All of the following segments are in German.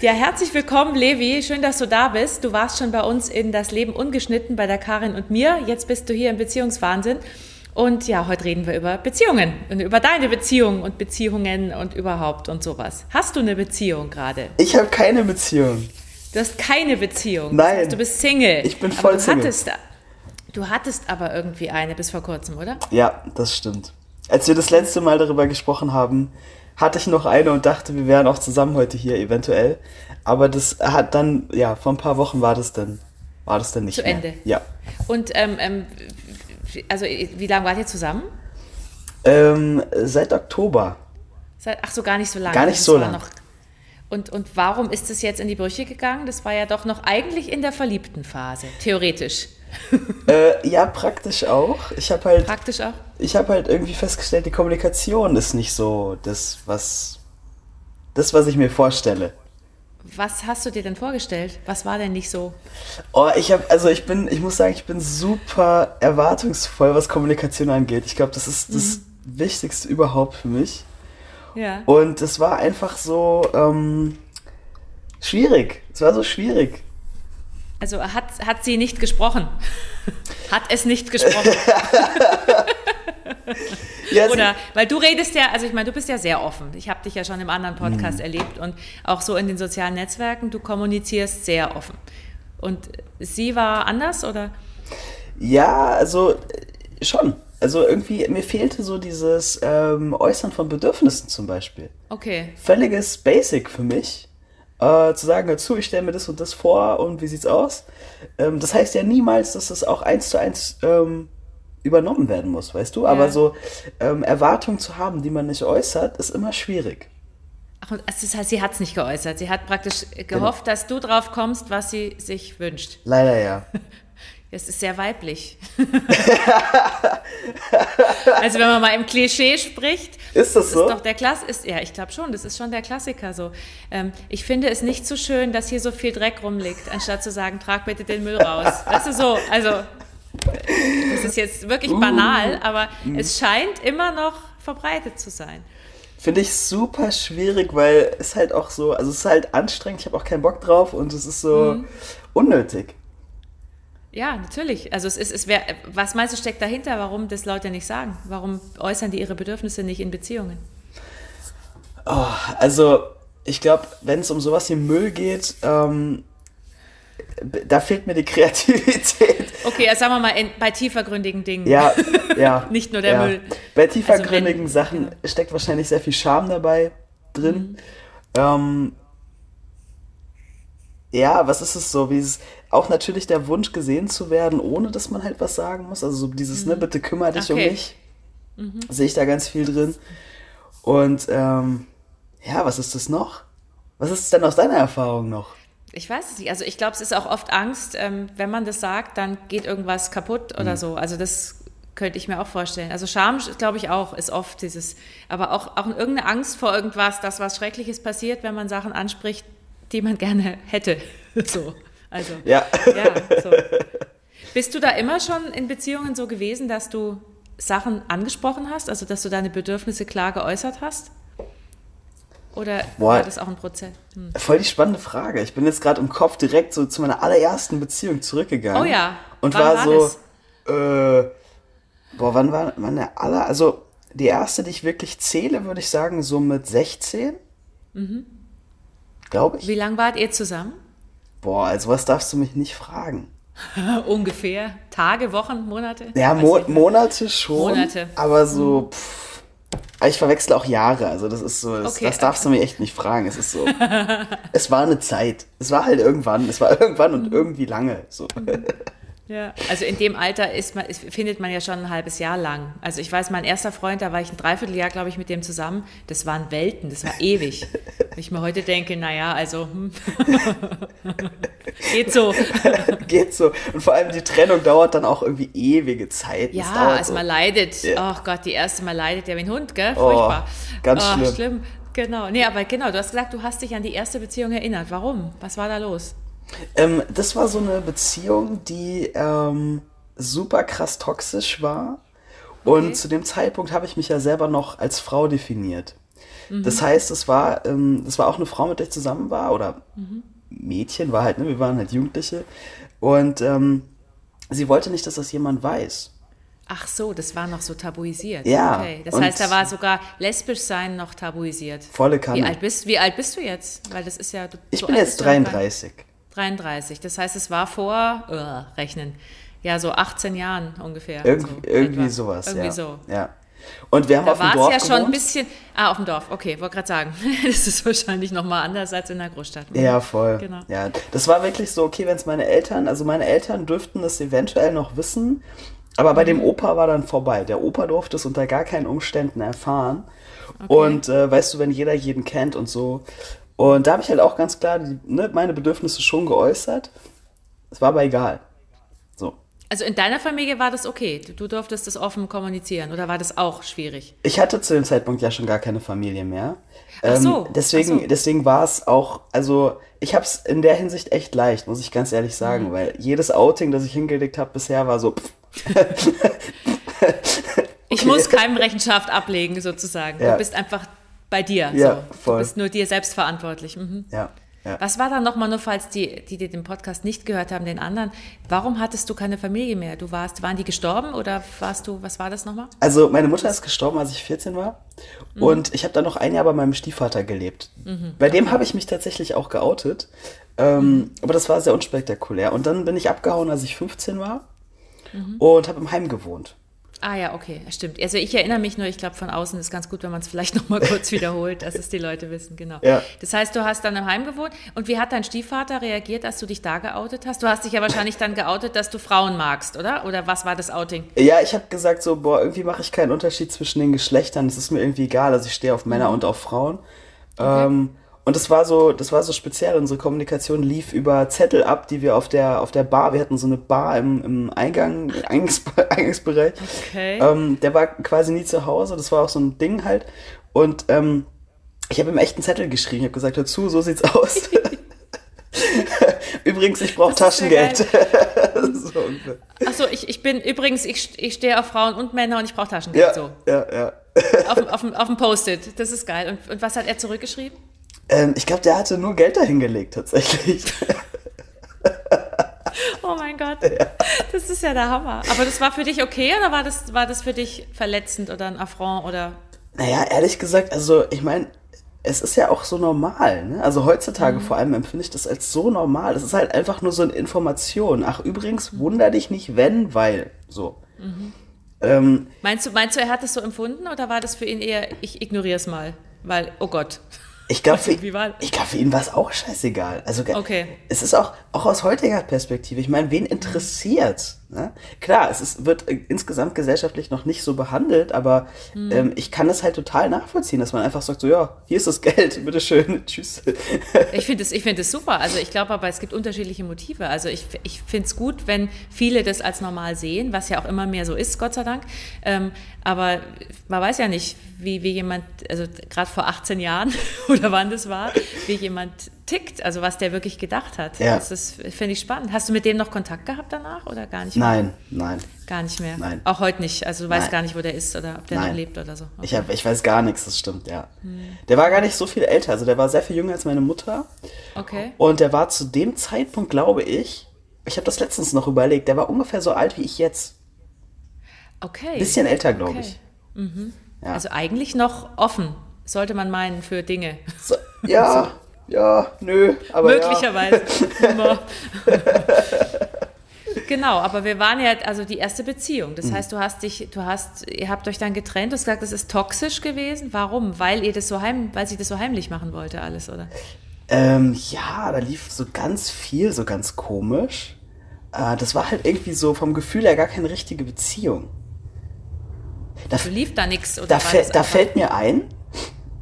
Ja, herzlich willkommen, Levi. Schön, dass du da bist. Du warst schon bei uns in das Leben ungeschnitten bei der Karin und mir. Jetzt bist du hier im Beziehungswahnsinn. Und ja, heute reden wir über Beziehungen und über deine Beziehung und Beziehungen und überhaupt und sowas. Hast du eine Beziehung gerade? Ich habe keine Beziehung. Du hast keine Beziehung. Nein. Das heißt, du bist Single. Ich bin voll aber du Single. Hattest, du hattest aber irgendwie eine bis vor kurzem, oder? Ja, das stimmt. Als wir das letzte Mal darüber gesprochen haben, hatte ich noch eine und dachte, wir wären auch zusammen heute hier, eventuell. Aber das hat dann, ja, vor ein paar Wochen war das dann, war das dann nicht Zu mehr. Ende. Ja. Und ähm, ähm, also wie lange wart ihr zusammen? Ähm, seit Oktober. Seit, ach so, gar nicht so lange. Gar nicht Das so war lang. Noch, und, und warum ist es jetzt in die Brüche gegangen? Das war ja doch noch eigentlich in der verliebten Phase, theoretisch. Äh, ja, praktisch auch. Ich habe halt, Praktisch auch. ich habe halt irgendwie festgestellt, die Kommunikation ist nicht so das, was, das, was ich mir vorstelle. Was hast du dir denn vorgestellt? Was war denn nicht so? Oh, ich habe, also ich bin, ich muss sagen, ich bin super erwartungsvoll, was Kommunikation angeht. Ich glaube, das ist das Wichtigste überhaupt für mich. Ja. Und es war einfach so ähm, schwierig. Es war so schwierig. Also hat, hat sie nicht gesprochen? hat es nicht gesprochen? Ja, Oder, weil du redest ja, also ich meine, du bist ja sehr offen. Ich habe dich ja schon im anderen Mhm. Podcast erlebt und auch so in den sozialen Netzwerken, du kommunizierst sehr offen. Und sie war anders oder? Ja, also äh, schon. Also irgendwie, mir fehlte so dieses ähm, Äußern von Bedürfnissen zum Beispiel. Okay. Völliges Basic für mich. Äh, zu sagen, dazu, ich stelle mir das und das vor und wie sieht's aus. Ähm, das heißt ja niemals, dass das auch eins zu eins ähm, übernommen werden muss, weißt du? Aber Ja. so ähm, Erwartungen zu haben, die man nicht äußert, ist immer schwierig. Ach, und das heißt, sie hat es nicht geäußert. Sie hat praktisch gehofft, Genau. dass du drauf kommst, was sie sich wünscht. Leider ja. Das ist sehr weiblich. also wenn man mal im Klischee spricht, Ist das ist so? doch der Klass ist ja, ich glaube schon, das ist schon der Klassiker so. Ähm, ich finde es nicht so schön, dass hier so viel Dreck rumliegt, anstatt zu sagen, trag bitte den Müll raus. Weißt du so, also das ist jetzt wirklich Uh. banal, aber Mhm. es scheint immer noch verbreitet zu sein. Finde ich super schwierig, weil es halt auch so, also es ist halt anstrengend, ich habe auch keinen Bock drauf und es ist so Mhm. unnötig. Ja, natürlich. Also es ist, es wär, was meinst du steckt dahinter, warum das Leute nicht sagen? Warum äußern die ihre Bedürfnisse nicht in Beziehungen? Oh, also, ich glaube, wenn es um sowas wie Müll geht, ähm, da fehlt mir die Kreativität. Okay, also sagen wir mal in, bei tiefergründigen Dingen. Ja, ja. Nicht nur der ja. Müll. Bei tiefergründigen Also wenn- Sachen genau. steckt wahrscheinlich sehr viel Charme dabei drin. Mhm. Ähm, ja, was ist es so? Wie es, auch natürlich der Wunsch, gesehen zu werden, ohne dass man halt was sagen muss. Also so dieses, ne, bitte kümmere dich um Mhm. Okay. mich. Sehe ich da ganz viel drin. Und ähm, ja, was ist das noch? Was ist denn aus deiner Erfahrung noch? Ich weiß es nicht. Also ich glaube, es ist auch oft Angst, ähm, wenn man das sagt, dann geht irgendwas kaputt Mhm. oder so. Also das könnte ich mir auch vorstellen. Also Scham, glaube ich auch, ist oft dieses, aber auch, auch irgendeine Angst vor irgendwas, dass was Schreckliches passiert, wenn man Sachen anspricht, die man gerne hätte. So. Also Ja. ja, so. Bist du da immer schon in Beziehungen so gewesen, dass du Sachen angesprochen hast, also dass du deine Bedürfnisse klar geäußert hast? Oder Boah. war das auch ein Prozess? Hm. Voll die spannende Frage. Ich bin jetzt gerade im Kopf direkt so zu meiner allerersten Beziehung zurückgegangen. Oh ja. Und Wann war, war so, äh, boah, wann war meine aller, also die erste, die ich wirklich zähle, würde ich sagen, so mit 16. Glaube ich. Mhm. Wie lange wart ihr zusammen? Boah, also was darfst du mich nicht fragen? Ungefähr. Tage, Wochen, Monate? Ja, Mo. Monate schon. Monate. Aber so, pff, ich verwechsle auch Jahre. Also das ist so, das, Okay, das darfst du mir echt nicht fragen. Es ist so, es war eine Zeit. Es war halt irgendwann. Es war irgendwann Mhm. und irgendwie lange. So. Ja. Also in dem Alter ist man, ist, findet man ja schon ein halbes Jahr lang. Also ich weiß, mein erster Freund, da war ich ein Dreivierteljahr, glaube ich, mit dem zusammen. Das waren Welten, das war ewig. Wenn ich mir heute denke, naja, also hm. geht so. Geht so. Und vor allem die Trennung dauert dann auch irgendwie ewige Zeit. Ja, also so. man leidet. Ja. Oh Gott, die erste Mal leidet ja wie ein Hund, gell? Oh, Furchtbar. ganz oh, schlimm. schlimm. Genau. Nee, aber genau, du hast gesagt, du hast dich an die erste Beziehung erinnert. Warum? Was war da los? Ähm, das war so eine Beziehung, die ähm, super krass toxisch war. Und Okay. zu dem Zeitpunkt habe ich mich ja selber noch als Frau definiert. Mhm. Das heißt, es war, ähm, das war auch eine Frau, mit der ich zusammen war, oder mhm. Mädchen war halt, ne? wir waren halt Jugendliche. Und ähm, sie wollte nicht, dass das jemand weiß. Ach so, das war noch so tabuisiert. Ja. Okay. Das heißt, da war sogar lesbisch sein noch tabuisiert. Volle Kanne. Wie alt bist, wie alt bist du jetzt? Weil das ist ja. Du, ich bin jetzt 33. 33. Das heißt, es war vor, uh, rechnen, ja, so 18 Jahren ungefähr. Irg so irgendwie etwa. sowas. Irgendwie ja. so. Ja. Und wir haben da auf dem Dorf ja gewohnt. schon ein bisschen. Ah, auf dem Dorf. Okay, wollte gerade sagen. Das ist wahrscheinlich nochmal anders als in der Großstadt. Ja, voll. Genau. Ja, das war wirklich so, okay, wenn es meine Eltern, also meine Eltern dürften das eventuell noch wissen, aber bei dem Opa war dann vorbei. Der Opa durfte es unter gar keinen Umständen erfahren. Okay. Und äh, weißt du, wenn jeder jeden kennt und so. Und da habe ich halt auch ganz klar die, ne, meine Bedürfnisse schon geäußert. Es war aber egal. So. Also in deiner Familie war das okay? Du, du durftest das offen kommunizieren oder war das auch schwierig? Ich hatte zu dem Zeitpunkt ja schon gar keine Familie mehr. Ach so. Ähm, deswegen, Ach so. deswegen war es auch, also ich habe es in der Hinsicht echt leicht, muss ich ganz ehrlich sagen, mhm. weil jedes Outing, das ich hingelegt habe bisher, war so. ich okay. muss keinem Rechenschaft ablegen, sozusagen. Ja. Du bist einfach bei dir. Ja, so. voll. Du bist nur dir selbst verantwortlich. Mhm. Ja. Ja. Was war dann nochmal nur, falls die, die, die den Podcast nicht gehört haben, den anderen, warum hattest du keine Familie mehr? Du warst, waren die gestorben oder warst du, was war das nochmal? Also meine Mutter ist gestorben, als ich 14 war mhm. und ich habe dann noch ein Jahr bei meinem Stiefvater gelebt. Mhm. Bei dem habe ich mich tatsächlich auch geoutet, ähm, mhm. aber das war sehr unspektakulär. Und dann bin ich abgehauen, als ich 15 war Mhm. und habe im Heim gewohnt. Ah ja, okay, stimmt. Also ich erinnere mich nur, ich glaube, von außen ist ganz gut, wenn man es vielleicht nochmal kurz wiederholt, dass es die Leute wissen, genau. Ja. Das heißt, du hast dann im Heim gewohnt und wie hat dein Stiefvater reagiert, als du dich da geoutet hast? Du hast dich ja wahrscheinlich dann geoutet, dass du Frauen magst, oder? Oder was war das Outing? Ja, ich habe gesagt so, boah, irgendwie mache ich keinen Unterschied zwischen den Geschlechtern, es ist mir irgendwie egal, also ich stehe auf Männer Mhm. und auf Frauen. Okay. Ähm, und das war so, das war so speziell. Unsere Kommunikation lief über Zettel ab, die wir auf der, auf der Bar, wir hatten so eine Bar im, im Eingang, Eingangs, Eingangsbereich. Okay. Ähm, der war quasi nie zu Hause, das war auch so ein Ding halt. Und ähm, ich habe ihm echt einen Zettel geschrieben, ich habe gesagt, hör zu, so sieht's aus. Übrigens, ich brauche Taschengeld. so. Achso, ich, ich bin übrigens, ich, ich stehe auf Frauen und Männer und ich brauche Taschengeld. ja, So, ja, ja. auf, dem- auf, auf dem Post-it. Das ist geil. Und, und was hat er zurückgeschrieben? Ähm, ich glaube, der hatte nur Geld dahingelegt, tatsächlich. Oh mein Gott, das ist ja der Hammer. Aber das war für dich okay oder war das, war das für dich verletzend oder ein Affront oder? Naja, ehrlich gesagt, also ich meine, es ist ja auch so normal. Ne? Also heutzutage Mhm. vor allem empfinde ich das als so normal. Es ist halt einfach nur so eine Information. Ach, übrigens, wunder dich nicht, wenn, weil. So. Mhm. Ähm, Meinst du, meinst du, er hat das so empfunden oder war das für ihn eher, ich ignoriere es mal, weil, oh Gott. Ich glaube, für, glaub, für ihn war es auch scheißegal. Also, Okay. es ist auch, auch aus heutiger Perspektive, ich meine, wen interessiert? Ne? Klar, es ist, wird äh, insgesamt gesellschaftlich noch nicht so behandelt, aber Mhm. ähm, ich kann das halt total nachvollziehen, dass man einfach sagt, so, ja, hier ist das Geld, bitteschön, tschüss. Ich finde es find super. Also ich glaube aber, es gibt unterschiedliche Motive. Also ich, ich finde es gut, wenn viele das als normal sehen, was ja auch immer mehr so ist, Gott sei Dank. Ähm, aber man weiß ja nicht, wie, wie jemand, also gerade vor 18 Jahren oder wann das war, wie jemand tickt, also was der wirklich gedacht hat. Ja. Das ist, finde ich spannend. Hast du mit dem noch Kontakt gehabt danach oder gar nicht mehr? Nein, nein. Gar nicht mehr. Nein. Auch heute nicht. Also du weißt Nein. gar nicht, wo der ist oder ob der Nein. noch lebt oder so. Ich, hab, ich weiß gar nichts, das stimmt, ja. Der war gar nicht so viel älter, also der war sehr viel jünger als meine Mutter. Okay. Und der war zu dem Zeitpunkt, glaube ich, ich habe das letztens noch überlegt, der war ungefähr so alt wie ich jetzt. Okay. Bisschen älter, glaube Okay. ich. Ja. Also eigentlich noch offen, sollte man meinen, für Dinge. So, ja, ja, nö, aber Möglicherweise. Immer. genau, aber wir waren ja, also die erste Beziehung. Mhm. Das heißt, du hast dich, du hast, ihr habt euch dann getrennt, du hast gesagt, das ist toxisch gewesen. Warum? Weil ihr das so heim, weil sie das so heimlich machen wollte, alles, oder? Ja. Ähm, ja, da lief so ganz viel, so ganz komisch. Äh, das war halt irgendwie so vom Gefühl her gar keine richtige Beziehung. Da, Du lief da nichts oder da, fäll- da fällt mir ein,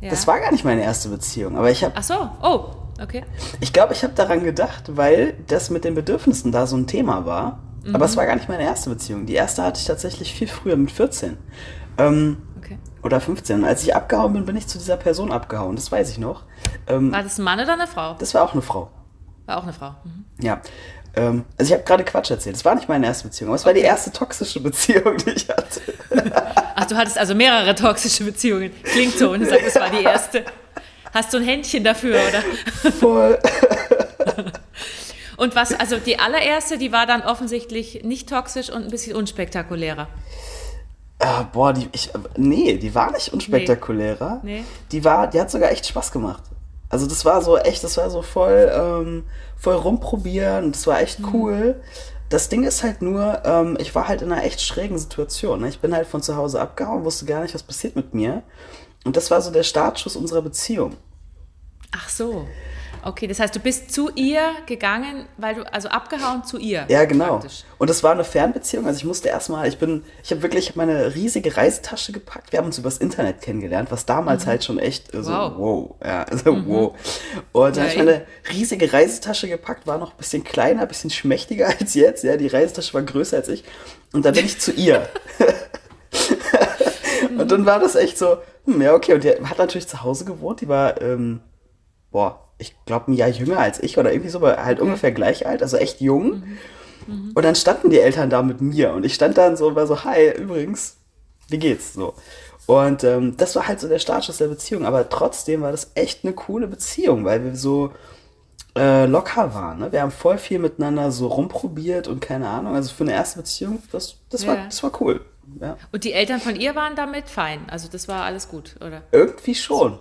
ja. das war gar nicht meine erste Beziehung, aber ich habe Ach so, oh, okay. Ich glaube, ich habe daran gedacht, weil das mit den Bedürfnissen da so ein Thema war. Aber es war gar nicht meine erste Beziehung. Die erste hatte ich tatsächlich viel früher, mit 14. Ähm, okay. oder 15. Und als ich abgehauen bin, bin ich zu dieser Person abgehauen. Das weiß ich noch. Ähm, War das ein Mann oder eine Frau? das war auch eine Frau. War auch eine Frau. Mhm. Ja. Ähm, also ich habe gerade Quatsch erzählt. Das war nicht meine erste Beziehung, aber es war die Okay. erste toxische Beziehung, die ich hatte. Ach, du hattest also mehrere toxische Beziehungen. Klingt so und du sagst, das war die erste. Hast du ein Händchen dafür, oder? Voll. Und was, also die allererste, die war dann offensichtlich nicht toxisch und ein bisschen unspektakulärer. Äh, boah, die, ich, nee, die war nicht unspektakulärer. Nee. Nee. Die war, die hat sogar echt Spaß gemacht. Also das war so echt, das war so voll, ähm, voll rumprobieren. Das war echt cool. Das Ding ist halt nur, ähm, ich war halt in einer echt schrägen Situation. Ne? Ich bin halt von zu Hause abgehauen, wusste gar nicht, was passiert mit mir. Und das war so der Startschuss unserer Beziehung. Ach so. Okay, das heißt, du bist zu ihr gegangen, weil du, also abgehauen zu ihr. Ja, genau. praktisch. Und es war eine Fernbeziehung. Also ich musste erstmal, ich bin, ich habe wirklich meine riesige Reisetasche gepackt. Wir haben uns übers Internet kennengelernt, was damals halt schon echt so, Wow. wow, ja, also wow. Und dann Ja, habe ich meine riesige Reisetasche gepackt, war noch ein bisschen kleiner, ein bisschen schmächtiger als jetzt. Ja, die Reisetasche war größer als ich. Und dann bin ich zu ihr. und dann war das echt so, hm, ja, okay. Und die hat natürlich zu Hause gewohnt. Die war, ähm, boah, ich glaube ein Jahr jünger als ich oder irgendwie so, aber halt ungefähr gleich alt, also echt jung. Und dann standen die Eltern da mit mir und ich stand dann so und war so, hi, übrigens, wie geht's? So. Und ähm, das war halt so der Startschuss der Beziehung, aber trotzdem war das echt eine coole Beziehung, weil wir so äh, locker waren. Ne? Wir haben voll viel miteinander so rumprobiert und keine Ahnung. Also für eine erste Beziehung, das, das, war, Ja. das war cool. Ja. Und die Eltern von ihr waren damit fein. Also das war alles gut, oder? Irgendwie schon.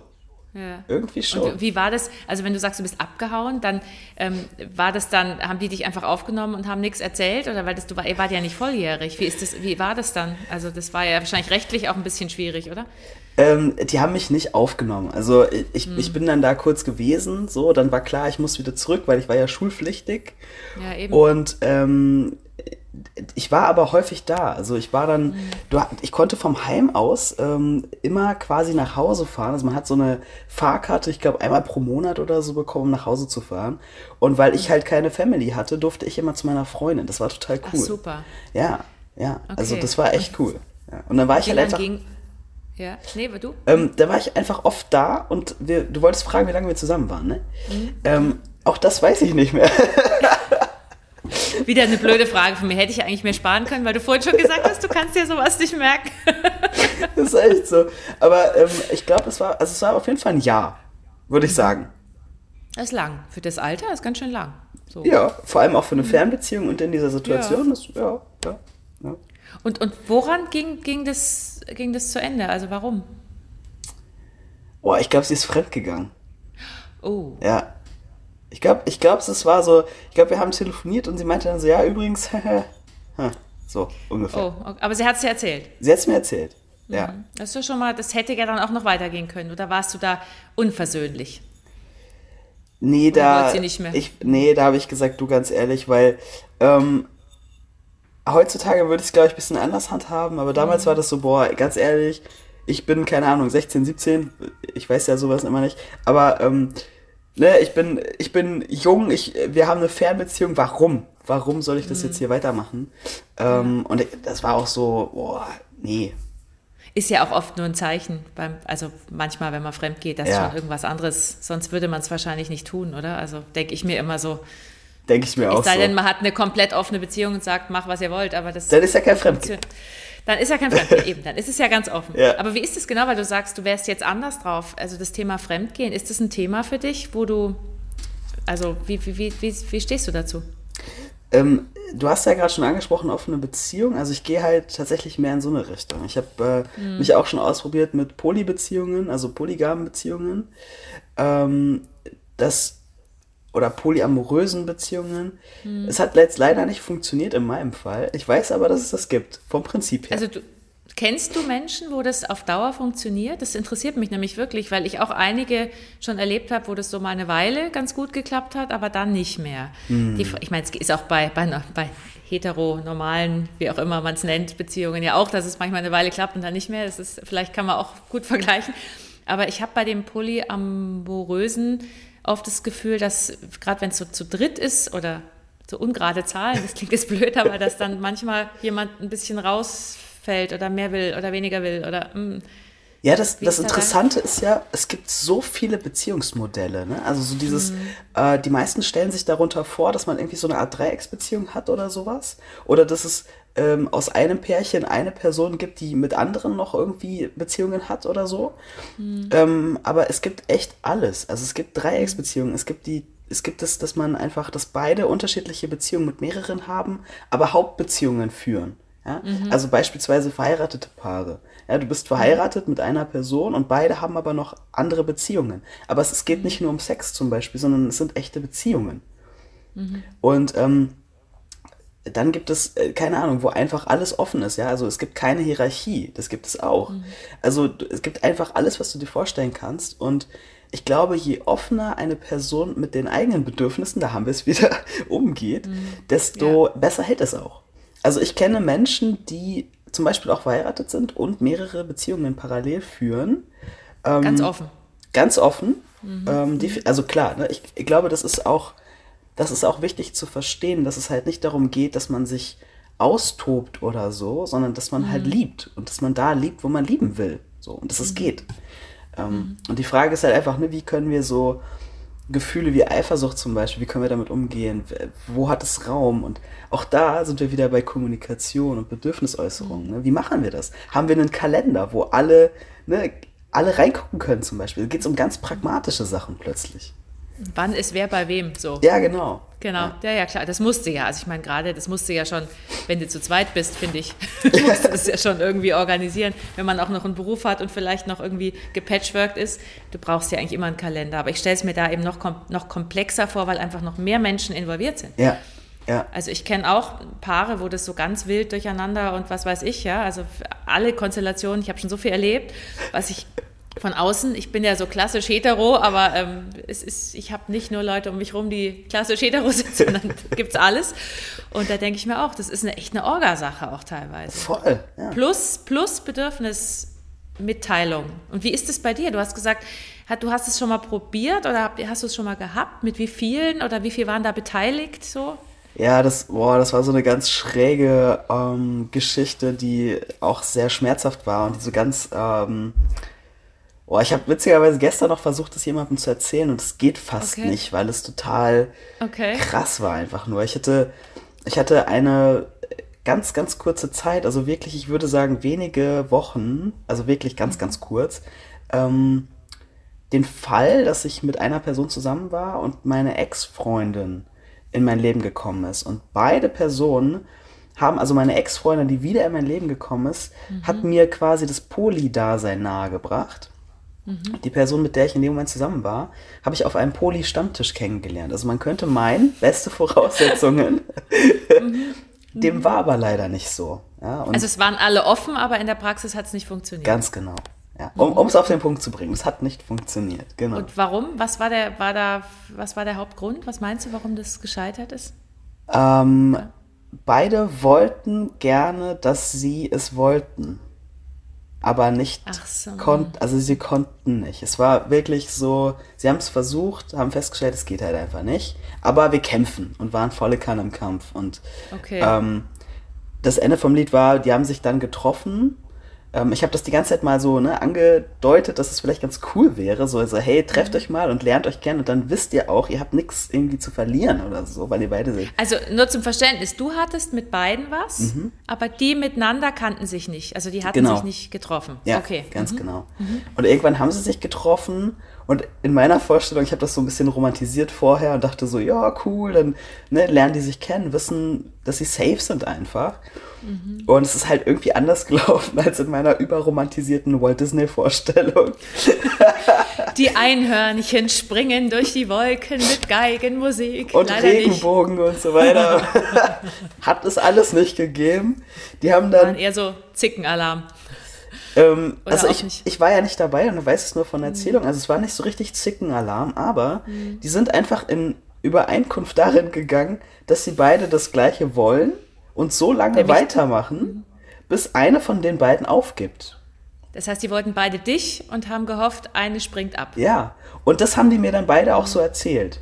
Ja. Irgendwie schon. Und wie war das? Also wenn du sagst, du bist abgehauen, dann ähm, war das dann, haben die dich einfach aufgenommen und haben nichts erzählt? Oder weil das, du war, ihr wart ja nicht volljährig. Wie ist das, wie war das dann? Also das war ja wahrscheinlich rechtlich auch ein bisschen schwierig, oder? Ähm, die haben mich nicht aufgenommen. Also ich, ich bin dann da kurz gewesen, so, dann war klar, ich muss wieder zurück, weil ich war ja schulpflichtig. Ja, eben. Und ähm, ich war aber häufig da. Also ich war dann, du, ich konnte vom Heim aus ähm, immer quasi nach Hause fahren. Also man hat so eine Fahrkarte, ich glaube einmal pro Monat oder so bekommen, um nach Hause zu fahren. Und weil ich halt keine Family hatte, durfte ich immer zu meiner Freundin. Das war total Ach, cool. super. Ja, ja. Also Okay. das war echt cool. Ja. Und dann war ich Wie halt einfach. ging. Ja, nee, war du? Ähm, da war ich einfach oft da und wir, du wolltest fragen, wie lange wir zusammen waren, ne? Mhm. Ähm, auch das weiß ich nicht mehr. Wieder eine blöde Frage von mir. Hätte ich eigentlich mehr sparen können, weil du vorhin schon gesagt hast, du kannst dir sowas nicht merken. das ist echt so. Aber ähm, ich glaube, es war, also es war auf jeden Fall ein Jahr, würde ich sagen. Das ist lang. Für das Alter ist ganz schön lang. So. Ja, vor allem auch für eine Fernbeziehung und in dieser Situation. Das, ja, ja, ja. Und, und woran ging, ging, das, ging das zu Ende? Also warum? Boah, ich glaube, sie ist fremdgegangen. Oh. Ja. Ich glaube, ich glaube, es war so, ich glaube, wir haben telefoniert und sie meinte dann so, ja, übrigens, so ungefähr. Oh, okay. aber sie hat es dir erzählt. Sie hat es mir erzählt. Ja. Das ist doch schon mal, das hätte ja dann auch noch weitergehen können. Oder warst du da unversöhnlich? Nee, da. wollt sie nicht mehr? Ich, nee, da habe ich gesagt, du ganz ehrlich, weil ähm, heutzutage würde ich es, glaube ich, ein bisschen anders handhaben, aber damals Mhm. war das so, boah, ganz ehrlich, ich bin, keine Ahnung, 16, 17, ich weiß ja sowas immer nicht, aber ähm, ne, ich bin, ich bin jung, ich, wir haben eine Fernbeziehung, warum? Warum soll ich das Mhm. jetzt hier weitermachen? Ähm, und das war auch so, boah, nee. Ist ja auch oft nur ein Zeichen, beim, also manchmal, wenn man fremd geht, dass Ja. schon irgendwas anderes, sonst würde man es wahrscheinlich nicht tun, oder? Also denke ich mir immer so. Denke ich mir auch Es sei so. denn, man hat eine komplett offene Beziehung und sagt, mach was ihr wollt, aber das Dann ist ja kein Fremdgehen. Dann ist ja kein Fremdgehen, eben, dann ist es ja ganz offen. Ja. Aber wie ist es genau, weil du sagst, du wärst jetzt anders drauf? Also das Thema Fremdgehen, ist das ein Thema für dich, wo du, also wie, wie, wie, wie, wie stehst du dazu? Ähm, du hast ja gerade schon angesprochen, offene Beziehung. Also ich gehe halt tatsächlich mehr in so eine Richtung. Ich habe äh, mich auch schon ausprobiert mit Polybeziehungen, also polygamen Beziehungen. Ähm, das oder polyamorösen Beziehungen. Es hat jetzt leider nicht funktioniert in meinem Fall. Ich weiß aber, dass es das gibt, vom Prinzip her. Also du, kennst du Menschen, wo das auf Dauer funktioniert? Das interessiert mich nämlich wirklich, weil ich auch einige schon erlebt habe, wo das so mal eine Weile ganz gut geklappt hat, aber dann nicht mehr. Die, ich meine, es ist auch bei, bei, bei hetero, normalen, wie auch immer man es nennt, Beziehungen ja auch, dass es manchmal eine Weile klappt und dann nicht mehr. Das ist, vielleicht kann man auch gut vergleichen. Aber ich habe bei dem Polyamorösen oft das Gefühl, dass gerade wenn es so zu dritt ist oder so ungerade Zahlen, das klingt jetzt blöd, aber dass dann manchmal jemand ein bisschen rausfällt oder mehr will oder weniger will oder mm, Ja, das, das Interessante ist ja, es gibt so viele Beziehungsmodelle. Ne? Also so dieses, Mhm. äh, die meisten stellen sich darunter vor, dass man irgendwie so eine Art Dreiecksbeziehung hat oder sowas. Oder dass es ähm, aus einem Pärchen eine Person gibt, die mit anderen noch irgendwie Beziehungen hat oder so. Mhm. Ähm, aber es gibt echt alles. Also es gibt Dreiecksbeziehungen, es gibt die, es gibt es, dass man einfach, dass beide unterschiedliche Beziehungen mit mehreren haben, aber Hauptbeziehungen führen. Ja? Also beispielsweise verheiratete Paare. Ja, du bist verheiratet mit einer Person und beide haben aber noch andere Beziehungen. Aber es, es geht nicht nur um Sex zum Beispiel, sondern es sind echte Beziehungen. Und ähm, dann gibt es, äh, keine Ahnung, wo einfach alles offen ist, ja. Also es gibt keine Hierarchie, das gibt es auch. Also du- es gibt einfach alles, was du dir vorstellen kannst. Und ich glaube, je offener eine Person mit den eigenen Bedürfnissen, da haben wir es wieder, umgeht, desto besser hält es auch. Also ich kenne Menschen, die zum Beispiel auch verheiratet sind und mehrere Beziehungen parallel führen. Ganz offen. Ganz offen. Ähm, die, also klar, ne, ich, ich glaube, das ist auch, das ist auch wichtig zu verstehen, dass es halt nicht darum geht, dass man sich austobt oder so, sondern dass man halt liebt und dass man da liebt, wo man lieben will. So, und dass es geht. Ähm, Und die Frage ist halt einfach, ne, wie können wir so Gefühle wie Eifersucht zum Beispiel, wie können wir damit umgehen? Wo hat es Raum? Und auch da sind wir wieder bei Kommunikation und Bedürfnisäußerung. Ne? Wie machen wir das? Haben wir einen Kalender, wo alle, ne, alle reingucken können zum Beispiel? Da geht es um ganz pragmatische Sachen plötzlich. Wann ist wer bei wem? So. Ja, genau. Genau, ja. ja, klar, das musste ja. Also ich meine, gerade das musste ja schon, wenn du zu zweit bist, finde ich, musst du das ja schon irgendwie organisieren. Wenn man auch noch einen Beruf hat und vielleicht noch irgendwie gepatchworked ist, du brauchst ja eigentlich immer einen Kalender. Aber ich stelle es mir da eben noch, kom noch komplexer vor, weil einfach noch mehr Menschen involviert sind. Ja, ja. Also ich kenne auch Paare, wo das so ganz wild durcheinander und was weiß ich, ja. Also alle Konstellationen, ich habe schon so viel erlebt, was ich von außen, ich bin ja so klassisch hetero, aber ähm, es ist, ich habe nicht nur Leute um mich rum, die klassisch hetero sind, sondern gibt's alles. Und da denke ich mir auch, das ist eine echt eine Orgasache auch teilweise. Voll. Ja. Plus, plus Bedürfnismitteilung. Und wie ist es bei dir? Du hast gesagt, hat, du hast es schon mal probiert oder hast du es schon mal gehabt? Mit wie vielen oder wie viel waren da beteiligt so? Ja, das, boah, das war so eine ganz schräge ähm, Geschichte, die auch sehr schmerzhaft war und die so ganz, ähm, boah, ich habe witzigerweise gestern noch versucht, das jemandem zu erzählen und es geht fast Okay. nicht, weil es total Okay. krass war einfach nur. Ich hatte, ich hatte eine ganz, ganz kurze Zeit, also wirklich, ich würde sagen wenige Wochen, also wirklich ganz, ganz kurz, ähm, den Fall, dass ich mit einer Person zusammen war und meine Ex-Freundin in mein Leben gekommen ist. Und beide Personen haben, also meine Ex-Freundin, die wieder in mein Leben gekommen ist, hat mir quasi das Poly-Dasein nahegebracht. Die Person, mit der ich in dem Moment zusammen war, habe ich auf einem Poly-Stammtisch kennengelernt. Also man könnte meinen, beste Voraussetzungen. Dem war aber leider nicht so. Ja, Also es waren alle offen, aber in der Praxis hat es nicht funktioniert. ganz genau. Ja, um es auf den Punkt zu bringen. Es hat nicht funktioniert. Genau. Und warum? Was war der, war da, was war der Hauptgrund? Was meinst du, warum das gescheitert ist? Ähm, beide wollten gerne, dass sie es wollten. Aber nicht so. konnten, also sie konnten nicht. Es war wirklich so, sie haben es versucht, haben festgestellt, es geht halt einfach nicht. Aber wir kämpfen und waren volle Kanne im Kampf. Und Okay. ähm, das Ende vom Lied war, die haben sich dann getroffen. Ähm, ich habe das die ganze Zeit mal so ne, angedeutet, dass es vielleicht ganz cool wäre. So, also, hey, trefft Mhm. euch mal und lernt euch kennen und dann wisst ihr auch, ihr habt nichts irgendwie zu verlieren oder so, weil ihr beide seid. Also nur zum Verständnis, du hattest mit beiden was, Mhm. aber die miteinander kannten sich nicht. Also die hatten Genau. sich nicht getroffen. Ja, okay. ganz Mhm. genau. Und irgendwann haben sie sich getroffen und in meiner Vorstellung, ich habe das so ein bisschen romantisiert vorher und dachte so, ja, cool, dann ne, lernen die sich kennen, wissen, dass sie safe sind einfach. Mhm. Und es ist halt irgendwie anders gelaufen als in meiner überromantisierten Walt Disney Vorstellung. Die Einhörnchen springen durch die Wolken mit Geigenmusik. Und Leider nicht. Regenbogen und so weiter. Hat es alles nicht gegeben. Die haben Waren dann eher so Zickenalarm. Ähm, also ich, ich war ja nicht dabei und weiß es nur von Erzählung. Also es war nicht so richtig Zickenalarm, aber Mhm. die sind einfach in Übereinkunft darin gegangen, dass sie beide das Gleiche wollen und so lange Nämlich- weitermachen, bis eine von den beiden aufgibt. Das heißt, die wollten beide dich und haben gehofft, eine springt ab. Ja, und das haben die mir dann beide auch so erzählt.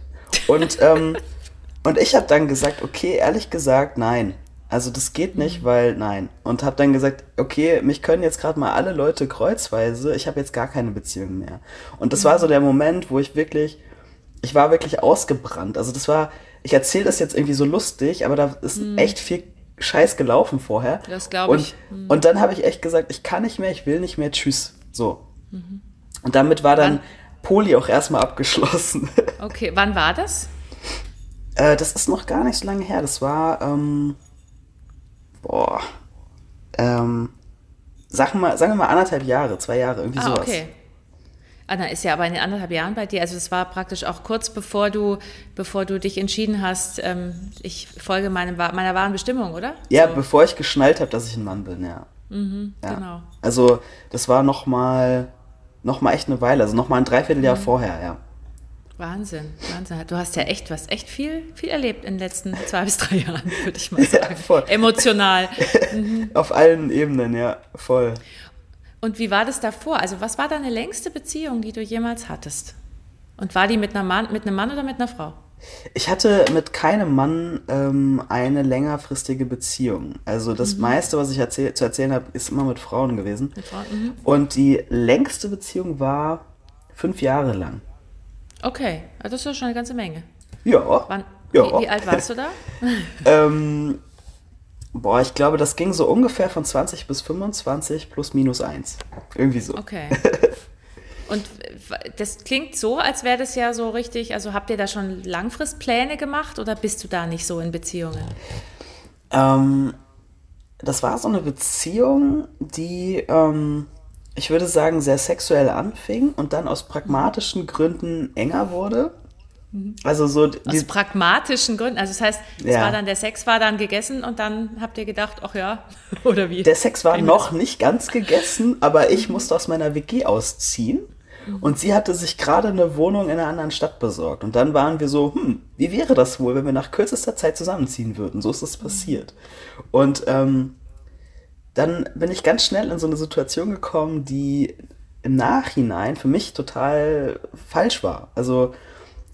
Und, ähm, und ich habe dann gesagt, okay, ehrlich gesagt, nein. Also das geht nicht, mhm. weil nein. Und habe dann gesagt, okay, mich können jetzt gerade mal alle Leute kreuzweise, ich habe jetzt gar keine Beziehung mehr. Und das mhm. war so der Moment, wo ich wirklich, ich war wirklich ausgebrannt. Also das war, ich erzähle das jetzt irgendwie so lustig, aber da ist mhm. echt viel Scheiß gelaufen vorher. Das glaube ich. Und, und dann habe ich echt gesagt, ich kann nicht mehr, ich will nicht mehr, tschüss. So. Mhm. Und damit war dann wann? Poli auch erstmal abgeschlossen. Okay, wann war das? Äh, das ist noch gar nicht so lange her. Das war, ähm, boah, ähm, sagen wir, mal, sagen wir mal anderthalb Jahre, zwei Jahre, irgendwie ah, sowas. Okay. Dann ist ja aber in den anderthalb Jahren bei dir, also es war praktisch auch kurz bevor du, bevor du dich entschieden hast, ähm, ich folge meinem, meiner wahren Bestimmung, oder? Ja, so. bevor ich geschnallt habe, dass ich ein Mann bin, ja. Mhm, ja. Genau. Also das war noch mal, noch mal echt eine Weile, also noch mal ein Dreivierteljahr mhm. vorher, ja. Wahnsinn, Wahnsinn. Du hast ja echt was, echt viel, viel erlebt in den letzten zwei bis drei Jahren, würde ich mal sagen. Ja, voll. Emotional. Mhm. Auf allen Ebenen, ja, voll. Und wie war das davor? Also was war deine längste Beziehung, die du jemals hattest? Und war die mit, einer Mann, mit einem Mann oder mit einer Frau? Ich hatte mit keinem Mann ähm, eine längerfristige Beziehung. Also das mhm. meiste, was ich erzähl zu erzählen habe, ist immer mit Frauen gewesen. Mit Frauen, mhm. Und die längste Beziehung war fünf Jahre lang. Okay, also das ist ja schon eine ganze Menge. Ja. Wann, ja. Wie, wie, alt warst du da? ähm, Boah, ich glaube, das ging so ungefähr von 20 bis 25 plus minus 1. Irgendwie so. Okay. Und das klingt so, als wäre das ja so richtig, also habt ihr da schon Langfristpläne gemacht oder bist du da nicht so in Beziehungen? Ähm, das war so eine Beziehung, die, ähm, ich würde sagen, sehr sexuell anfing und dann aus pragmatischen Gründen enger wurde. Mhm. Also so aus pragmatischen Gründen. Also das heißt, ja. war dann der Sex war dann gegessen und dann habt ihr gedacht, ach ja, oder wie? Der Sex war noch nicht ganz gegessen, aber ich musste aus meiner WG ausziehen. Mhm. Und sie hatte sich gerade eine Wohnung in einer anderen Stadt besorgt. Und dann waren wir so, hm, wie wäre das wohl, wenn wir nach kürzester Zeit zusammenziehen würden? So ist das passiert. Und ähm, dann bin ich ganz schnell in so eine Situation gekommen, die im Nachhinein für mich total falsch war. Also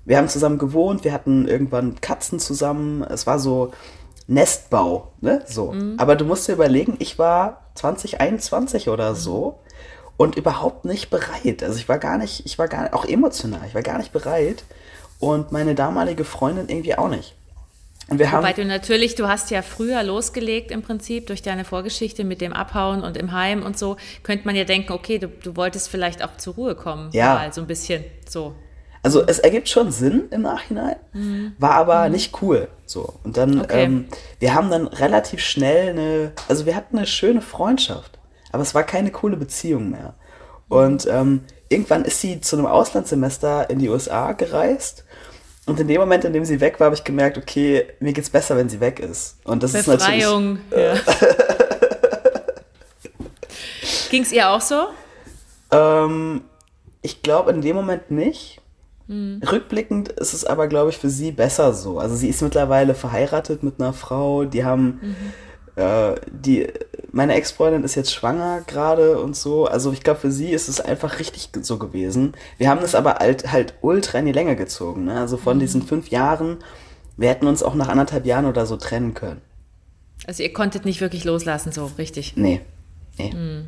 wir haben zusammen gewohnt, wir hatten irgendwann Katzen zusammen. Es war so Nestbau, ne? So. Mhm. Aber du musst dir überlegen, ich war 2021 oder mhm. so und überhaupt nicht bereit. Also ich war gar nicht, ich war gar nicht, auch emotional, ich war gar nicht bereit und meine damalige Freundin irgendwie auch nicht. Wir haben Wobei du natürlich, du hast ja früher losgelegt im Prinzip durch deine Vorgeschichte mit dem Abhauen und im Heim und so, könnte man ja denken, okay, du, du wolltest vielleicht auch zur Ruhe kommen. Ja. Mal so ein bisschen so. Also es ergibt schon Sinn im Nachhinein, mhm. war aber mhm. nicht cool. So. Und dann, okay. ähm, wir haben dann relativ schnell eine, also wir hatten eine schöne Freundschaft, aber es war keine coole Beziehung mehr. Und ähm, irgendwann ist sie zu einem Auslandssemester in die USA gereist. Und in dem Moment, in dem sie weg war, habe ich gemerkt, okay, mir geht's besser, wenn sie weg ist. Und das Befreiung, ist natürlich. Äh, ja. Ging es ihr auch so? Ähm, ich glaube in dem Moment nicht. Mhm. Rückblickend ist es aber, glaube ich, für sie besser so. Also sie ist mittlerweile verheiratet mit einer Frau, die haben, mhm. Äh, die, meine Ex-Freundin ist jetzt schwanger gerade und so. Also ich glaube, für sie ist es einfach richtig so gewesen. Wir haben es aber halt, halt ultra in die Länge gezogen. Ne? Also von mhm. diesen fünf Jahren, wir hätten uns auch nach anderthalb Jahren oder so trennen können. Also ihr konntet nicht wirklich loslassen, so richtig? Nee. Nee. Mhm.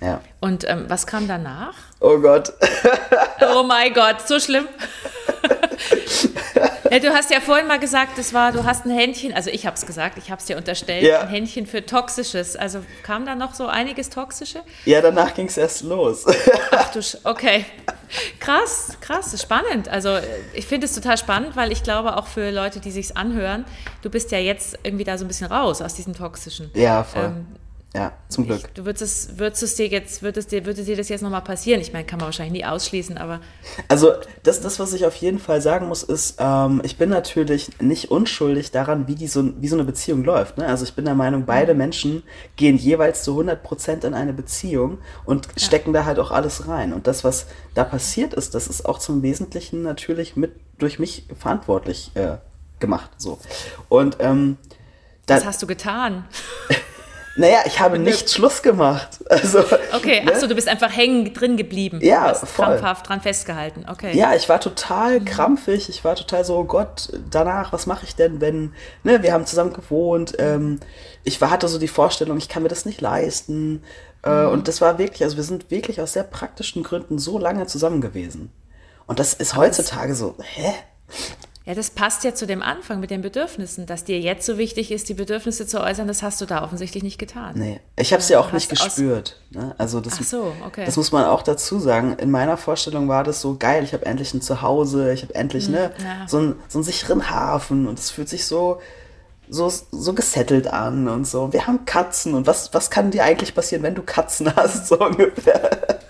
Ja. Und ähm, was kam danach? Oh Gott. oh mein Gott, so schlimm. ja, du hast ja vorhin mal gesagt, das war, du hast ein Händchen, also ich habe es gesagt, ich habe es dir unterstellt, ja. ein Händchen für Toxisches. Also kam da noch so einiges Toxische? Ja, danach ging es erst los. Ach du, okay. Krass, krass, spannend. Also ich finde es total spannend, weil ich glaube auch für Leute, die sich's anhören, du bist ja jetzt irgendwie da so ein bisschen raus aus diesem Toxischen. Ja, voll. Ähm, ja, zum Glück. Ich, du würdest es, würdest es dir jetzt, würdest dir, würde dir das jetzt nochmal passieren? Ich meine, kann man wahrscheinlich nie ausschließen, aber. Also, das, das was ich auf jeden Fall sagen muss, ist, ähm, ich bin natürlich nicht unschuldig daran, wie, die so, wie so eine Beziehung läuft. Ne? Also, ich bin der Meinung, beide mhm. Menschen gehen jeweils zu 100% in eine Beziehung und ja. stecken da halt auch alles rein. Und das, was da passiert ist, das ist auch zum Wesentlichen natürlich mit durch mich verantwortlich äh, gemacht. So. Und, ähm, das hast du getan. Naja, ich habe nicht Schluss gemacht. Also, okay, ne? achso, du bist einfach hängen drin geblieben. Ja, du voll. krampfhaft dran festgehalten. Okay. Ja, ich war total mhm. krampfig. Ich war total so, oh Gott, danach, was mache ich denn, wenn, ne, wir haben zusammen gewohnt. Ähm, ich war, hatte so die Vorstellung, ich kann mir das nicht leisten. Äh, mhm. Und das war wirklich, also wir sind wirklich aus sehr praktischen Gründen so lange zusammen gewesen. Und das ist heutzutage so, hä? Ja, das passt ja zu dem Anfang mit den Bedürfnissen, dass dir jetzt so wichtig ist, die Bedürfnisse zu äußern, das hast du da offensichtlich nicht getan. Nee, ich habe es ja auch nicht gespürt. Ne? Also das, Ach so, okay. das muss man auch dazu sagen. In meiner Vorstellung war das so geil, ich habe endlich ein Zuhause, ich habe endlich hm, ne, ja. so, einen, so einen sicheren Hafen und es fühlt sich so, so, so gesettelt an und so. Wir haben Katzen und was, was kann dir eigentlich passieren, wenn du Katzen hast, so ungefähr.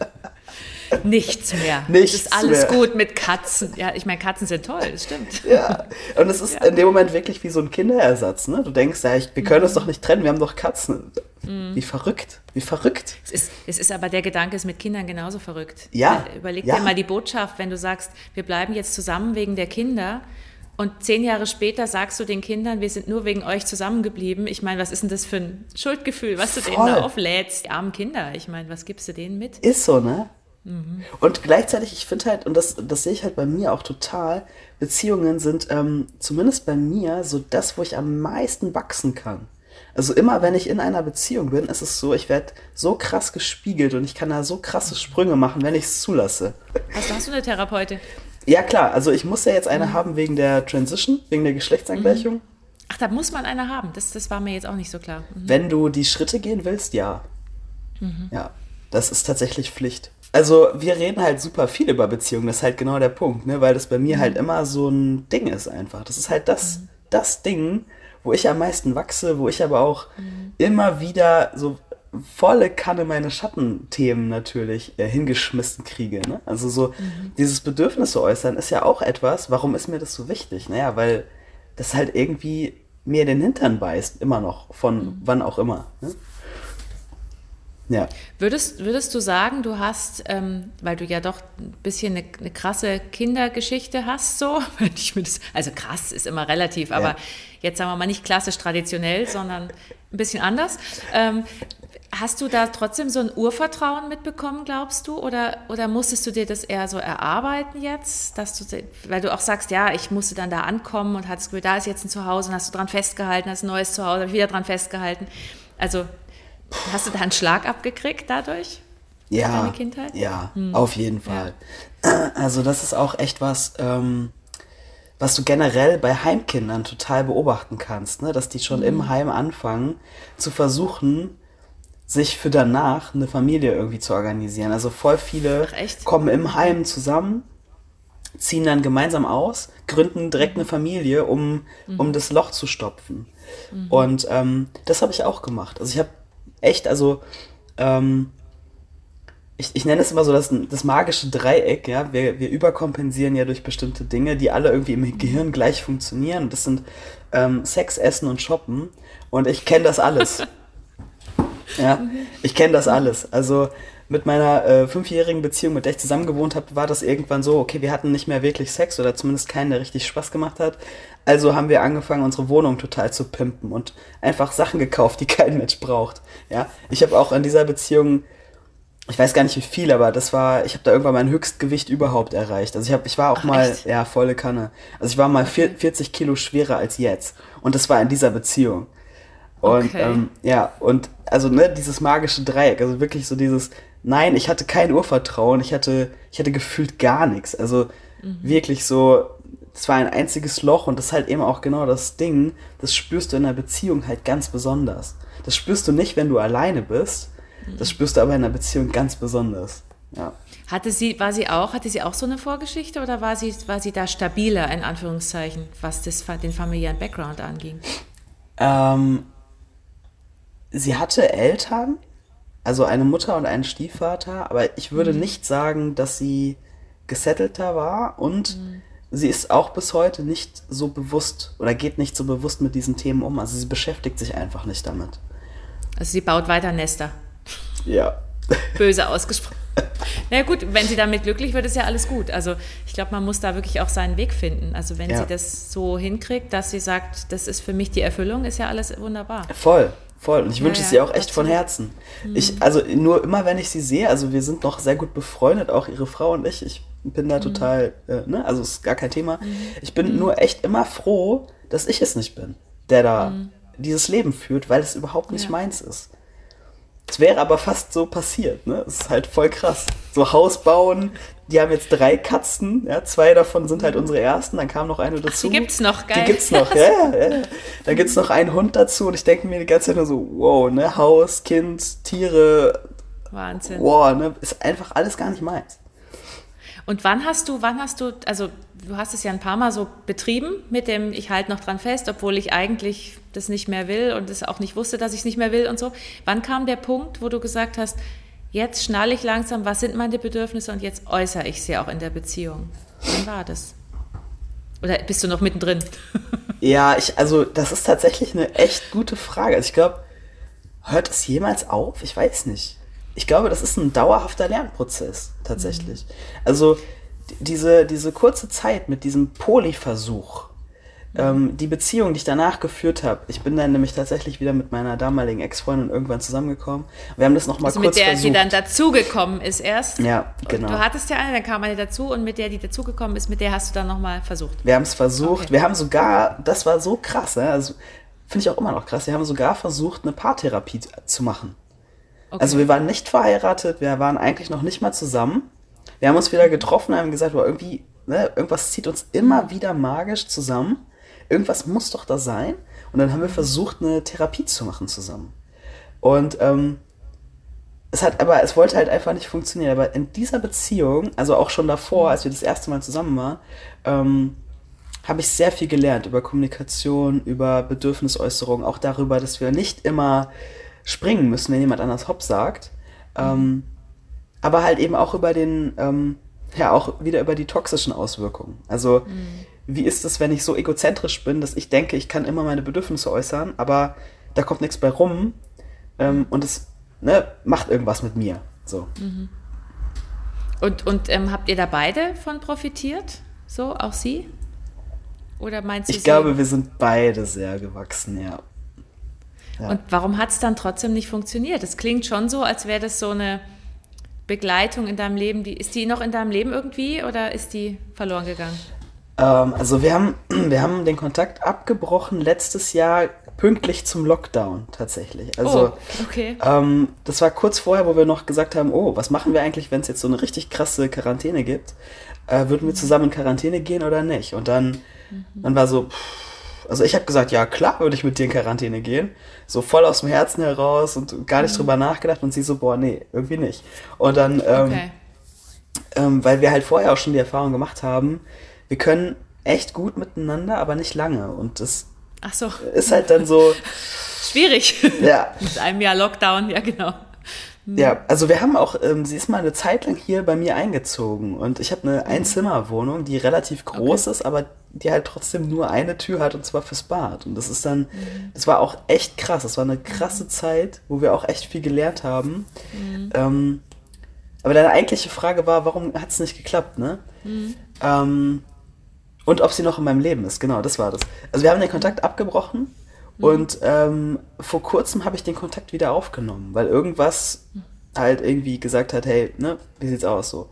Nichts mehr. Nichts es ist alles mehr. gut mit Katzen. Ja, ich meine, Katzen sind toll, das stimmt. Ja, und es ist ja. in dem Moment wirklich wie so ein Kinderersatz. Ne? Du denkst, ja, ich, wir können mhm. uns doch nicht trennen, wir haben doch Katzen. Mhm. Wie verrückt, wie verrückt. Es ist, es ist aber der Gedanke ist mit Kindern genauso verrückt. Ja. Überleg ja. dir mal die Botschaft, wenn du sagst, wir bleiben jetzt zusammen wegen der Kinder. Und zehn Jahre später sagst du den Kindern, wir sind nur wegen euch zusammengeblieben. Ich meine, was ist denn das für ein Schuldgefühl, was du Voll. denen da auflädst? Die armen Kinder, ich meine, was gibst du denen mit? Ist so, ne? Mhm. Und gleichzeitig, ich finde halt, und das, das sehe ich halt bei mir auch total, Beziehungen sind ähm, zumindest bei mir so das, wo ich am meisten wachsen kann. Also immer, wenn ich in einer Beziehung bin, ist es so, ich werde so krass gespiegelt und ich kann da so krasse Sprünge machen, wenn ich es zulasse. Also hast du eine Therapeutin? Ja, klar. Also ich muss ja jetzt eine mhm. haben wegen der Transition, wegen der Geschlechtsangleichung. Mhm. Ach, da muss man eine haben. Das, das war mir jetzt auch nicht so klar. Mhm. Wenn du die Schritte gehen willst, ja. Mhm. Ja, das ist tatsächlich Pflicht. Also wir reden halt super viel über Beziehungen, das ist halt genau der Punkt, ne? weil das bei mir halt mhm. immer so ein Ding ist einfach. Das ist halt das, mhm. das Ding, wo ich am meisten wachse, wo ich aber auch mhm. immer wieder so volle Kanne meine Schattenthemen natürlich äh, hingeschmissen kriege. Ne? Also so mhm. dieses Bedürfnis zu äußern ist ja auch etwas, warum ist mir das so wichtig? Naja, weil das halt irgendwie mir den Hintern beißt, immer noch, von mhm. wann auch immer. Ne? Ja. Würdest, würdest du sagen, du hast, ähm, weil du ja doch ein bisschen eine, eine krasse Kindergeschichte hast, so, also krass ist immer relativ, aber ja. jetzt sagen wir mal nicht klassisch traditionell, sondern ein bisschen anders. Ähm, hast du da trotzdem so ein Urvertrauen mitbekommen, glaubst du? Oder, oder musstest du dir das eher so erarbeiten jetzt? Dass du, weil du auch sagst, ja, ich musste dann da ankommen und hattest Gefühl, da ist jetzt ein Zuhause und hast du dran festgehalten, hast ein neues Zuhause, habe ich wieder dran festgehalten. Also Hast du da einen Schlag abgekriegt dadurch? Ja, deine Kindheit? ja, hm. auf jeden Fall. Ja. Also das ist auch echt was, ähm, was du generell bei Heimkindern total beobachten kannst, ne? dass die schon mhm. im Heim anfangen zu versuchen, sich für danach eine Familie irgendwie zu organisieren. Also voll viele Ach, kommen im Heim zusammen, ziehen dann gemeinsam aus, gründen direkt eine Familie, um, mhm. um das Loch zu stopfen. Mhm. Und ähm, das habe ich auch gemacht. Also ich habe echt, also ähm, ich, ich nenne es immer so das, das magische Dreieck, ja. Wir, wir überkompensieren ja durch bestimmte Dinge, die alle irgendwie im Gehirn gleich funktionieren. Das sind ähm, Sex, Essen und Shoppen. Und ich kenne das alles. ja, ich kenne das alles. Also mit meiner äh, fünfjährigen Beziehung, mit der ich zusammen gewohnt habe, war das irgendwann so, okay, wir hatten nicht mehr wirklich Sex oder zumindest keinen, der richtig Spaß gemacht hat. Also haben wir angefangen, unsere Wohnung total zu pimpen und einfach Sachen gekauft, die kein Mensch braucht. Ja, ich habe auch in dieser Beziehung, ich weiß gar nicht wie viel, aber das war, ich habe da irgendwann mein Höchstgewicht überhaupt erreicht. Also ich habe, ich war auch Ach, mal, echt? ja, volle Kanne. Also ich war mal vier, 40 Kilo schwerer als jetzt. Und das war in dieser Beziehung. Und okay. ähm, ja, und also ne, dieses magische Dreieck, also wirklich so dieses, nein, ich hatte kein Urvertrauen, ich hatte, ich hatte gefühlt gar nichts. Also mhm. wirklich so, es war ein einziges Loch und das ist halt eben auch genau das Ding, das spürst du in einer Beziehung halt ganz besonders. Das spürst du nicht, wenn du alleine bist, das spürst du aber in einer Beziehung ganz besonders. Ja. Hatte sie, war sie auch, hatte sie auch so eine Vorgeschichte oder war sie, war sie da stabiler, in Anführungszeichen, was das, den familiären Background anging? Ähm, sie hatte Eltern, also eine Mutter und einen Stiefvater, aber ich würde mhm. nicht sagen, dass sie gesettelter war und mhm sie ist auch bis heute nicht so bewusst oder geht nicht so bewusst mit diesen Themen um. Also sie beschäftigt sich einfach nicht damit. Also sie baut weiter Nester. Ja. Böse ausgesprochen. Na gut, wenn sie damit glücklich wird, ist ja alles gut. Also ich glaube, man muss da wirklich auch seinen Weg finden. Also wenn ja. sie das so hinkriegt, dass sie sagt, das ist für mich die Erfüllung, ist ja alles wunderbar. Voll, Voll. Und ich wünsche ja, es ihr auch echt von Herzen. Mhm. Ich, also nur immer, wenn ich sie sehe, also wir sind noch sehr gut befreundet, auch ihre Frau und ich. Ich bin da mhm. total, äh, ne, also ist gar kein Thema. Mhm. Ich bin mhm. nur echt immer froh, dass ich es nicht bin, der da mhm. dieses Leben führt, weil es überhaupt nicht ja. meins ist. Es wäre aber fast so passiert, ne? Es ist halt voll krass. So Haus bauen, die haben jetzt drei Katzen, ja, zwei davon sind halt unsere ersten, dann kam noch eine dazu. Ach, die gibt's noch, geil. Die gibt's noch, ja, ja, ja. Dann gibt's noch einen Hund dazu und ich denke mir die ganze Zeit nur so, wow, ne, Haus, Kind, Tiere. Wahnsinn. Wow, ne, ist einfach alles gar nicht meins. Und wann hast du, wann hast du, also du hast es ja ein paar Mal so betrieben mit dem, ich halte noch dran fest, obwohl ich eigentlich das nicht mehr will und es auch nicht wusste, dass ich es nicht mehr will und so. Wann kam der Punkt, wo du gesagt hast, jetzt schnalle ich langsam, was sind meine Bedürfnisse und jetzt äußere ich sie auch in der Beziehung? Wann war das? Oder bist du noch mittendrin? Ja, ich, also das ist tatsächlich eine echt gute Frage. Also ich glaube, hört es jemals auf? Ich weiß nicht. Ich glaube, das ist ein dauerhafter Lernprozess, tatsächlich. Mhm. Also diese, diese kurze Zeit mit diesem Polyversuch, ähm, die Beziehung, die ich danach geführt habe, ich bin dann nämlich tatsächlich wieder mit meiner damaligen Ex-Freundin irgendwann zusammengekommen. Wir haben das nochmal also kurz mit der, versucht. die dann dazugekommen ist erst? Ja, genau. du hattest ja eine, dann kam eine dazu und mit der, die dazugekommen ist, mit der hast du dann nochmal versucht? Wir haben es versucht. Okay. Wir haben sogar, das war so krass, ne? also finde ich auch immer noch krass, wir haben sogar versucht, eine Paartherapie zu machen. Okay. Also wir waren nicht verheiratet, wir waren eigentlich noch nicht mal zusammen. Wir haben uns wieder getroffen, haben gesagt, boah, irgendwie, ne, irgendwas zieht uns immer wieder magisch zusammen irgendwas muss doch da sein. Und dann haben wir versucht, eine Therapie zu machen zusammen. Und ähm, es hat aber, es wollte halt einfach nicht funktionieren. Aber in dieser Beziehung, also auch schon davor, als wir das erste Mal zusammen waren, ähm, habe ich sehr viel gelernt über Kommunikation, über Bedürfnisäußerung, auch darüber, dass wir nicht immer springen müssen, wenn jemand anders Hopp sagt. Ähm, aber halt eben auch über den, ähm, ja, auch wieder über die toxischen Auswirkungen. Also, mhm wie ist es, wenn ich so egozentrisch bin, dass ich denke, ich kann immer meine Bedürfnisse äußern, aber da kommt nichts bei rum ähm, und es ne, macht irgendwas mit mir. So. Mhm. Und, und ähm, habt ihr da beide von profitiert? So, auch sie? Oder meinst du Ich glaube, wir sind beide sehr gewachsen, ja. ja. Und warum hat es dann trotzdem nicht funktioniert? Es klingt schon so, als wäre das so eine Begleitung in deinem Leben. Die, ist die noch in deinem Leben irgendwie oder ist die verloren gegangen? Ähm, also wir haben, wir haben den Kontakt abgebrochen letztes Jahr pünktlich zum Lockdown tatsächlich. Also oh, okay. ähm, das war kurz vorher, wo wir noch gesagt haben, oh, was machen wir eigentlich, wenn es jetzt so eine richtig krasse Quarantäne gibt? Äh, würden wir zusammen in Quarantäne gehen oder nicht? Und dann, mhm. dann war so, pff, also ich habe gesagt, ja klar, würde ich mit dir in Quarantäne gehen. So voll aus dem Herzen heraus und gar nicht mhm. drüber nachgedacht und sie so, boah, nee, irgendwie nicht. Und dann, ähm, okay. ähm, weil wir halt vorher auch schon die Erfahrung gemacht haben, wir können echt gut miteinander, aber nicht lange. Und das so. ist halt dann so. Schwierig. Ja. Mit einem Jahr Lockdown, ja, genau. Hm. Ja, also wir haben auch, ähm, sie ist mal eine Zeit lang hier bei mir eingezogen und ich habe eine mhm. Einzimmerwohnung, die relativ groß okay. ist, aber die halt trotzdem nur eine Tür hat und zwar fürs Bad. Und das ist dann, mhm. das war auch echt krass. Das war eine krasse mhm. Zeit, wo wir auch echt viel gelernt haben. Mhm. Ähm, aber deine eigentliche Frage war, warum hat es nicht geklappt, ne? Mhm. Ähm, und ob sie noch in meinem Leben ist, genau, das war das. Also wir haben den Kontakt abgebrochen mhm. und ähm, vor kurzem habe ich den Kontakt wieder aufgenommen, weil irgendwas halt irgendwie gesagt hat, hey, ne, wie sieht's aus so?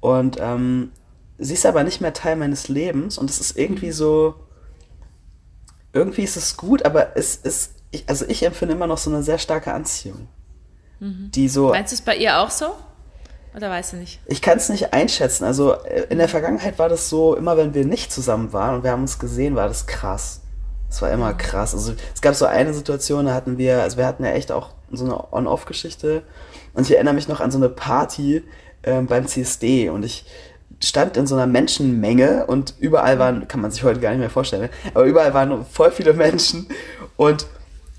Und ähm, sie ist aber nicht mehr Teil meines Lebens und es ist irgendwie so, irgendwie ist es gut, aber es ist, ich, also ich empfinde immer noch so eine sehr starke Anziehung. Mhm. Die so. Meinst du es bei ihr auch so? Oder weißt du nicht? Ich kann es nicht einschätzen. Also äh, in der Vergangenheit war das so, immer wenn wir nicht zusammen waren und wir haben uns gesehen, war das krass. Es war immer krass. Also es gab so eine Situation, da hatten wir, also wir hatten ja echt auch so eine On-Off-Geschichte. Und ich erinnere mich noch an so eine Party ähm, beim CSD und ich stand in so einer Menschenmenge und überall waren, kann man sich heute gar nicht mehr vorstellen, aber überall waren voll viele Menschen und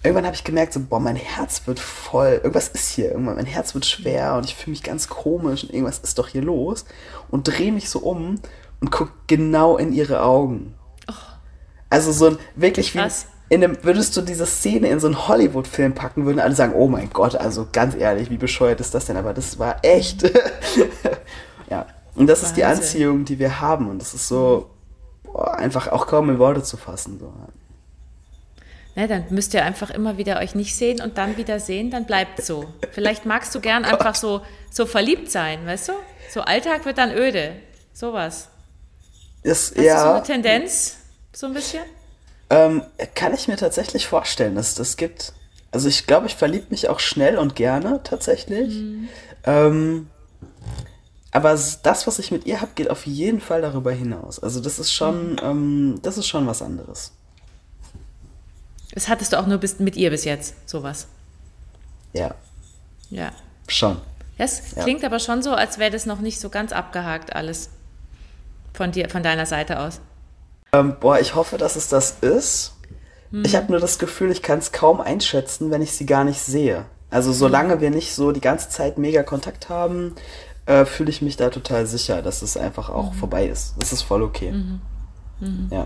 irgendwann habe ich gemerkt, so, boah, mein Herz wird voll, irgendwas ist hier, irgendwann, mein Herz wird schwer und ich fühle mich ganz komisch und irgendwas ist doch hier los und drehe mich so um und gucke genau in ihre Augen. Oh. Also so ein, wirklich wie, in einem, würdest du diese Szene in so einen Hollywood-Film packen, würden alle sagen, oh mein Gott, also ganz ehrlich, wie bescheuert ist das denn? Aber das war echt. ja. Und das Wahnsinn. ist die Anziehung, die wir haben. Und das ist so boah, einfach auch kaum in Worte zu fassen. So. Ne, dann müsst ihr einfach immer wieder euch nicht sehen und dann wieder sehen, dann bleibt so. Vielleicht magst du gern einfach so, so verliebt sein, weißt du? So Alltag wird dann öde. Sowas. Ist, Hast ja, so eine Tendenz? So ein bisschen? ähm, kann ich mir tatsächlich vorstellen, dass es das gibt. Also ich glaube, ich verliebe mich auch schnell und gerne tatsächlich. Ähm, aber das, was ich mit ihr habe, geht auf jeden Fall darüber hinaus. Also das ist schon, ähm, das ist schon was anderes. Das hattest du auch nur bis, mit ihr bis jetzt, sowas. Ja, Ja. schon. Das Ja. klingt aber schon so, als wäre das noch nicht so ganz abgehakt alles. Von dir, von deiner Seite aus. Ähm, boah, ich hoffe, dass es das ist. Ich habe nur das Gefühl, ich kann es kaum einschätzen, wenn ich sie gar nicht sehe. Also solange wir nicht so die ganze Zeit mega Kontakt haben, äh, fühle ich mich da total sicher, dass es einfach auch vorbei ist. Das ist voll okay. Ja.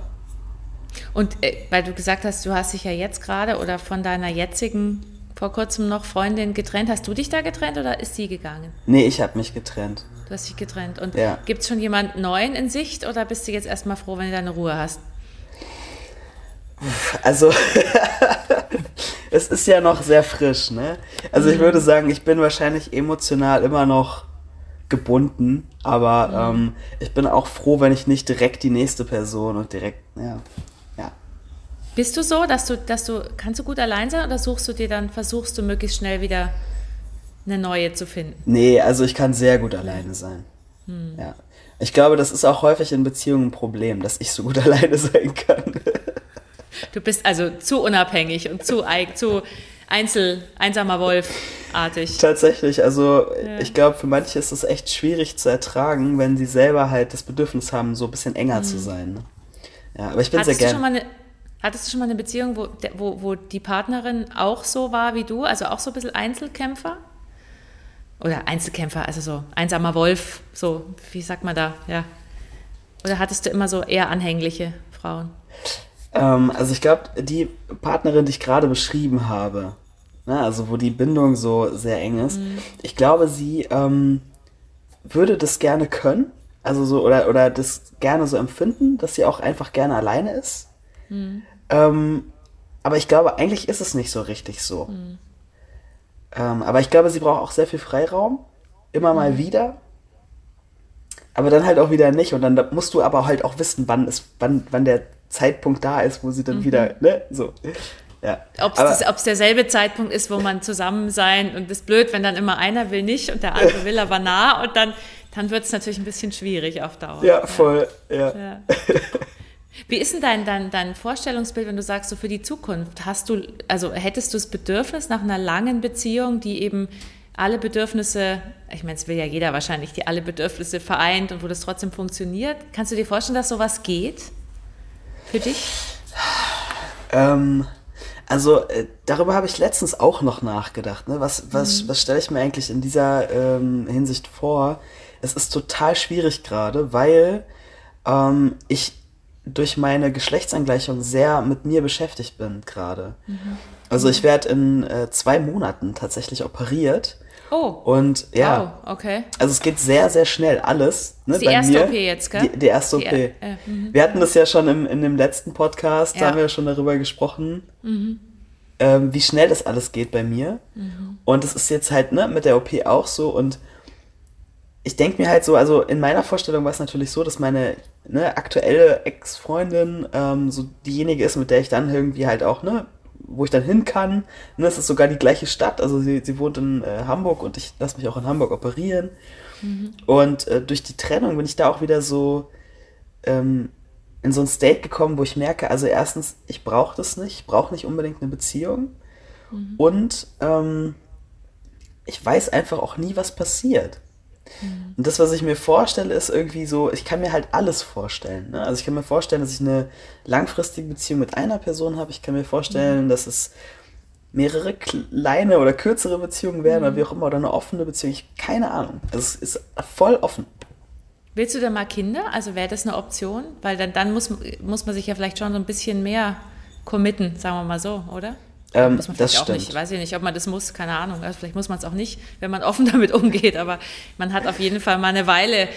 Und äh, weil du gesagt hast, du hast dich ja jetzt gerade oder von deiner jetzigen, vor kurzem noch Freundin getrennt. Hast du dich da getrennt oder ist sie gegangen? Nee, ich habe mich getrennt. Du hast dich getrennt. Und Ja. gibt es schon jemand Neuen in Sicht oder bist du jetzt erstmal froh, wenn du deine Ruhe hast? Also, es ist ja noch sehr frisch, ne? Also ich würde sagen, ich bin wahrscheinlich emotional immer noch gebunden, aber ähm, ich bin auch froh, wenn ich nicht direkt die nächste Person und direkt, ja. Bist du so, dass du, dass du, kannst du gut allein sein oder suchst du dir dann, versuchst du möglichst schnell wieder eine neue zu finden? Nee, also ich kann sehr gut alleine sein. Ja. Ich glaube, das ist auch häufig in Beziehungen ein Problem, dass ich so gut alleine sein kann. Du bist also zu unabhängig und zu, zu Einzel, einsamer Wolf-artig. Tatsächlich, also Ja. ich glaube, für manche ist es echt schwierig zu ertragen, wenn sie selber halt das Bedürfnis haben, so ein bisschen enger zu sein. Ne? Ja, aber ich bin Hattest sehr du, hattest du schon mal eine Beziehung, wo, wo, wo die Partnerin auch so war wie du, also auch so ein bisschen Einzelkämpfer? Oder Einzelkämpfer, also so einsamer Wolf, so, wie sagt man da, ja. Oder hattest du immer so eher anhängliche Frauen? Ähm, also ich glaube, die Partnerin, die ich gerade beschrieben habe, ne, also wo die Bindung so sehr eng ist, ich glaube, sie ähm, würde das gerne können, also so oder oder das gerne so empfinden, dass sie auch einfach gerne alleine ist. Ähm, aber ich glaube, eigentlich ist es nicht so richtig so. Ähm, aber ich glaube, sie braucht auch sehr viel Freiraum, immer mal wieder. Aber dann halt auch wieder nicht. Und dann musst du aber halt auch wissen, wann, ist, wann, wann der Zeitpunkt da ist, wo sie dann wieder, ne, so. Ja. Ob es derselbe Zeitpunkt ist, wo man zusammen sein und es ist blöd, wenn dann immer einer will nicht und der andere will aber nah und dann, dann wird es natürlich ein bisschen schwierig auf Dauer. ja, voll, ja. Ja. Wie ist denn dein, dein, dein Vorstellungsbild, wenn du sagst, so für die Zukunft? Hast du, also hättest du das Bedürfnis nach einer langen Beziehung, die eben alle Bedürfnisse, ich meine, es will ja jeder wahrscheinlich, die alle Bedürfnisse vereint und wo das trotzdem funktioniert? Kannst du dir vorstellen, dass sowas geht? Für dich? Ähm, also äh, darüber habe ich letztens auch noch nachgedacht. Ne? Was, was, was stelle ich mir eigentlich in dieser ähm, Hinsicht vor? Es ist total schwierig gerade, weil ähm, ich durch meine Geschlechtsangleichung sehr mit mir beschäftigt bin gerade. Also ich werde in äh, zwei Monaten tatsächlich operiert. Oh, Und ja, wow, okay. also es geht sehr, sehr schnell alles. Ne, die bei erste mir. OP jetzt, gell? Die, die erste Die OP. äh, mhm. wir hatten das ja schon im, in dem letzten Podcast, da Ja. haben wir ja schon darüber gesprochen, Mhm. ähm, wie schnell das alles geht bei mir. Und es ist jetzt halt ne, mit der OP auch so. Und ich denke mir halt so, also in meiner Vorstellung war es natürlich so, dass meine ne, aktuelle Ex-Freundin ähm, so diejenige ist, mit der ich dann irgendwie halt auch, ne, wo ich dann hin kann. Ne, es ist sogar die gleiche Stadt, also sie, sie wohnt in äh, Hamburg und ich lasse mich auch in Hamburg operieren. Und äh, durch die Trennung bin ich da auch wieder so ähm, in so ein State gekommen, wo ich merke, also erstens, ich brauche das nicht, ich brauche nicht unbedingt eine Beziehung. Und ähm, ich weiß einfach auch nie, was passiert. Und das, was ich mir vorstelle, ist irgendwie so, ich kann mir halt alles vorstellen. Ne? Also ich kann mir vorstellen, dass ich eine langfristige Beziehung mit einer Person habe. Ich kann mir vorstellen, dass es mehrere kleine oder kürzere Beziehungen werden oder wie auch immer, oder eine offene Beziehung. Ich keine Ahnung. Also es ist voll offen. Willst du denn mal Kinder? Also wäre das eine Option? Weil dann, dann muss, muss man sich ja vielleicht schon so ein bisschen mehr committen, sagen wir mal so, oder? Ähm, muss man das vielleicht auch stimmt. nicht. Weiß ich nicht, ob man das muss, keine Ahnung. Also vielleicht muss man es auch nicht, wenn man offen damit umgeht. Aber man hat auf jeden Fall mal eine Weile,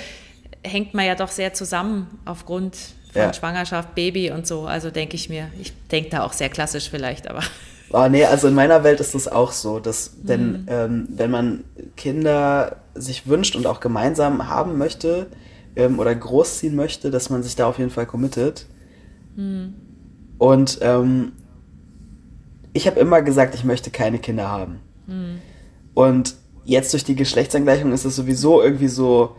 hängt man ja doch sehr zusammen aufgrund von Ja. Schwangerschaft, Baby und so. Also denke ich mir, ich denke da auch sehr klassisch vielleicht, aber Oh, nee, also in meiner Welt ist das auch so, dass Mhm. wenn, ähm, wenn man Kinder sich wünscht und auch gemeinsam haben möchte ähm, oder großziehen möchte, dass man sich da auf jeden Fall committet. Mhm. Und ähm, ich habe immer gesagt, ich möchte keine Kinder haben. Mhm. Und jetzt durch die Geschlechtsangleichung ist es sowieso irgendwie so,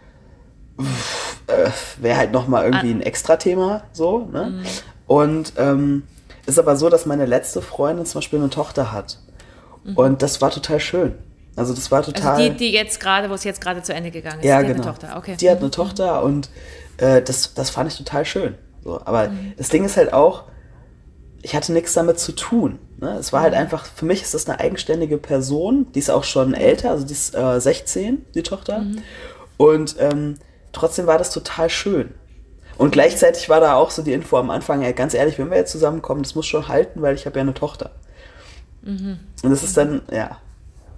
äh, wäre halt nochmal irgendwie Ah. ein Extra-Thema, so, ne? Mhm. Und ähm, ist aber so, dass meine letzte Freundin zum Beispiel eine Tochter hat. Und das war total schön. Also das war total. Mhm. also die, die jetzt gerade, wo es jetzt gerade zu Ende gegangen ist, ja, die hat genau. eine Tochter, okay. Die hat eine Tochter und äh, das, das fand ich total schön. So, aber Mhm. das Ding ist halt auch, ich hatte nichts damit zu tun. Ne? Es war Mhm. halt einfach, für mich ist das eine eigenständige Person, die ist auch schon älter, also die ist äh, 16, die Tochter. Mhm. Und ähm, trotzdem war das total schön. Und gleichzeitig war da auch so die Info am Anfang, ey, ganz ehrlich, wenn wir jetzt zusammenkommen, das muss schon halten, weil ich habe ja eine Tochter. Mhm. Und das ist dann, ja,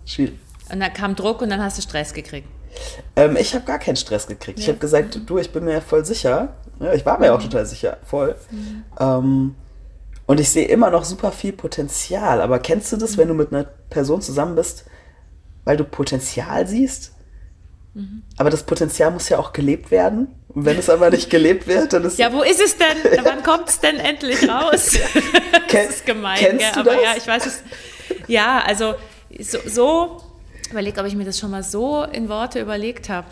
schwierig. Und dann kam Druck und dann hast du Stress gekriegt. Ähm, ich habe gar keinen Stress gekriegt. Ich Ja. habe gesagt, du, ich bin mir voll sicher. Ja, ich war mir auch total sicher, voll. Ähm, und ich sehe immer noch super viel Potenzial. Aber kennst du das, wenn du mit einer Person zusammen bist, weil du Potenzial siehst? Aber das Potenzial muss ja auch gelebt werden. Und wenn es aber nicht gelebt wird, dann ist Ja, wo ist es denn? Wann kommt es denn endlich raus? Ken- das ist gemein, kennst gell? du aber das? ja, ich weiß es. Ja, also so, so überleg, ob ich mir das schon mal so in Worte überlegt habe.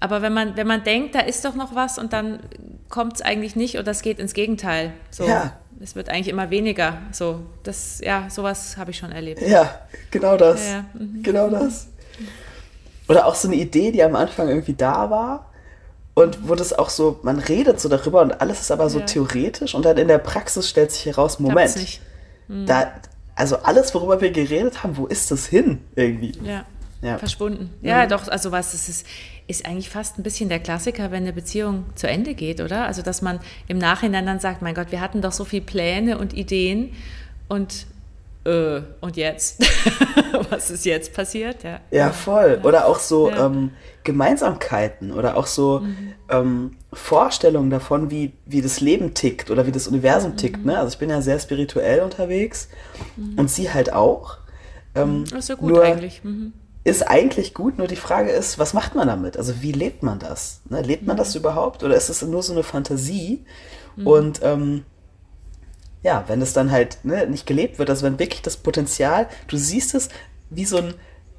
Aber wenn man, wenn man denkt, da ist doch noch was und dann kommt es eigentlich nicht oder es geht ins Gegenteil. So, Ja. Es wird eigentlich immer weniger. So, das, ja, sowas habe ich schon erlebt. Ja, genau das. Ja, ja, mhm. Genau das. Oder auch so eine Idee, die am Anfang irgendwie da war und wo das auch so, man redet so darüber und alles ist aber so Ja. theoretisch und dann in der Praxis stellt sich heraus, Moment, nicht. da, also alles, worüber wir geredet haben, wo ist das hin irgendwie? Ja. Ja. Verschwunden. Ja, doch, also was, das ist, ist eigentlich fast ein bisschen der Klassiker, wenn eine Beziehung zu Ende geht, oder? Also, dass man im Nachhinein dann sagt, mein Gott, wir hatten doch so viele Pläne und Ideen und, äh, und jetzt? was ist jetzt passiert? Ja. Ja, voll. Oder auch so Ja. ähm, Gemeinsamkeiten oder auch so ähm, Vorstellungen davon, wie, wie das Leben tickt oder wie das Universum tickt. Ne? Also ich bin ja sehr spirituell unterwegs und sie halt auch. Ähm, Das ist ja gut nur eigentlich. Mhm. Ist eigentlich gut, nur die Frage ist, was macht man damit? Also wie lebt man das? Ne? Lebt man das überhaupt oder ist es nur so eine Fantasie? Und ähm, ja, wenn es dann halt ne, nicht gelebt wird, also wenn wirklich das Potenzial, du siehst es wie so ein,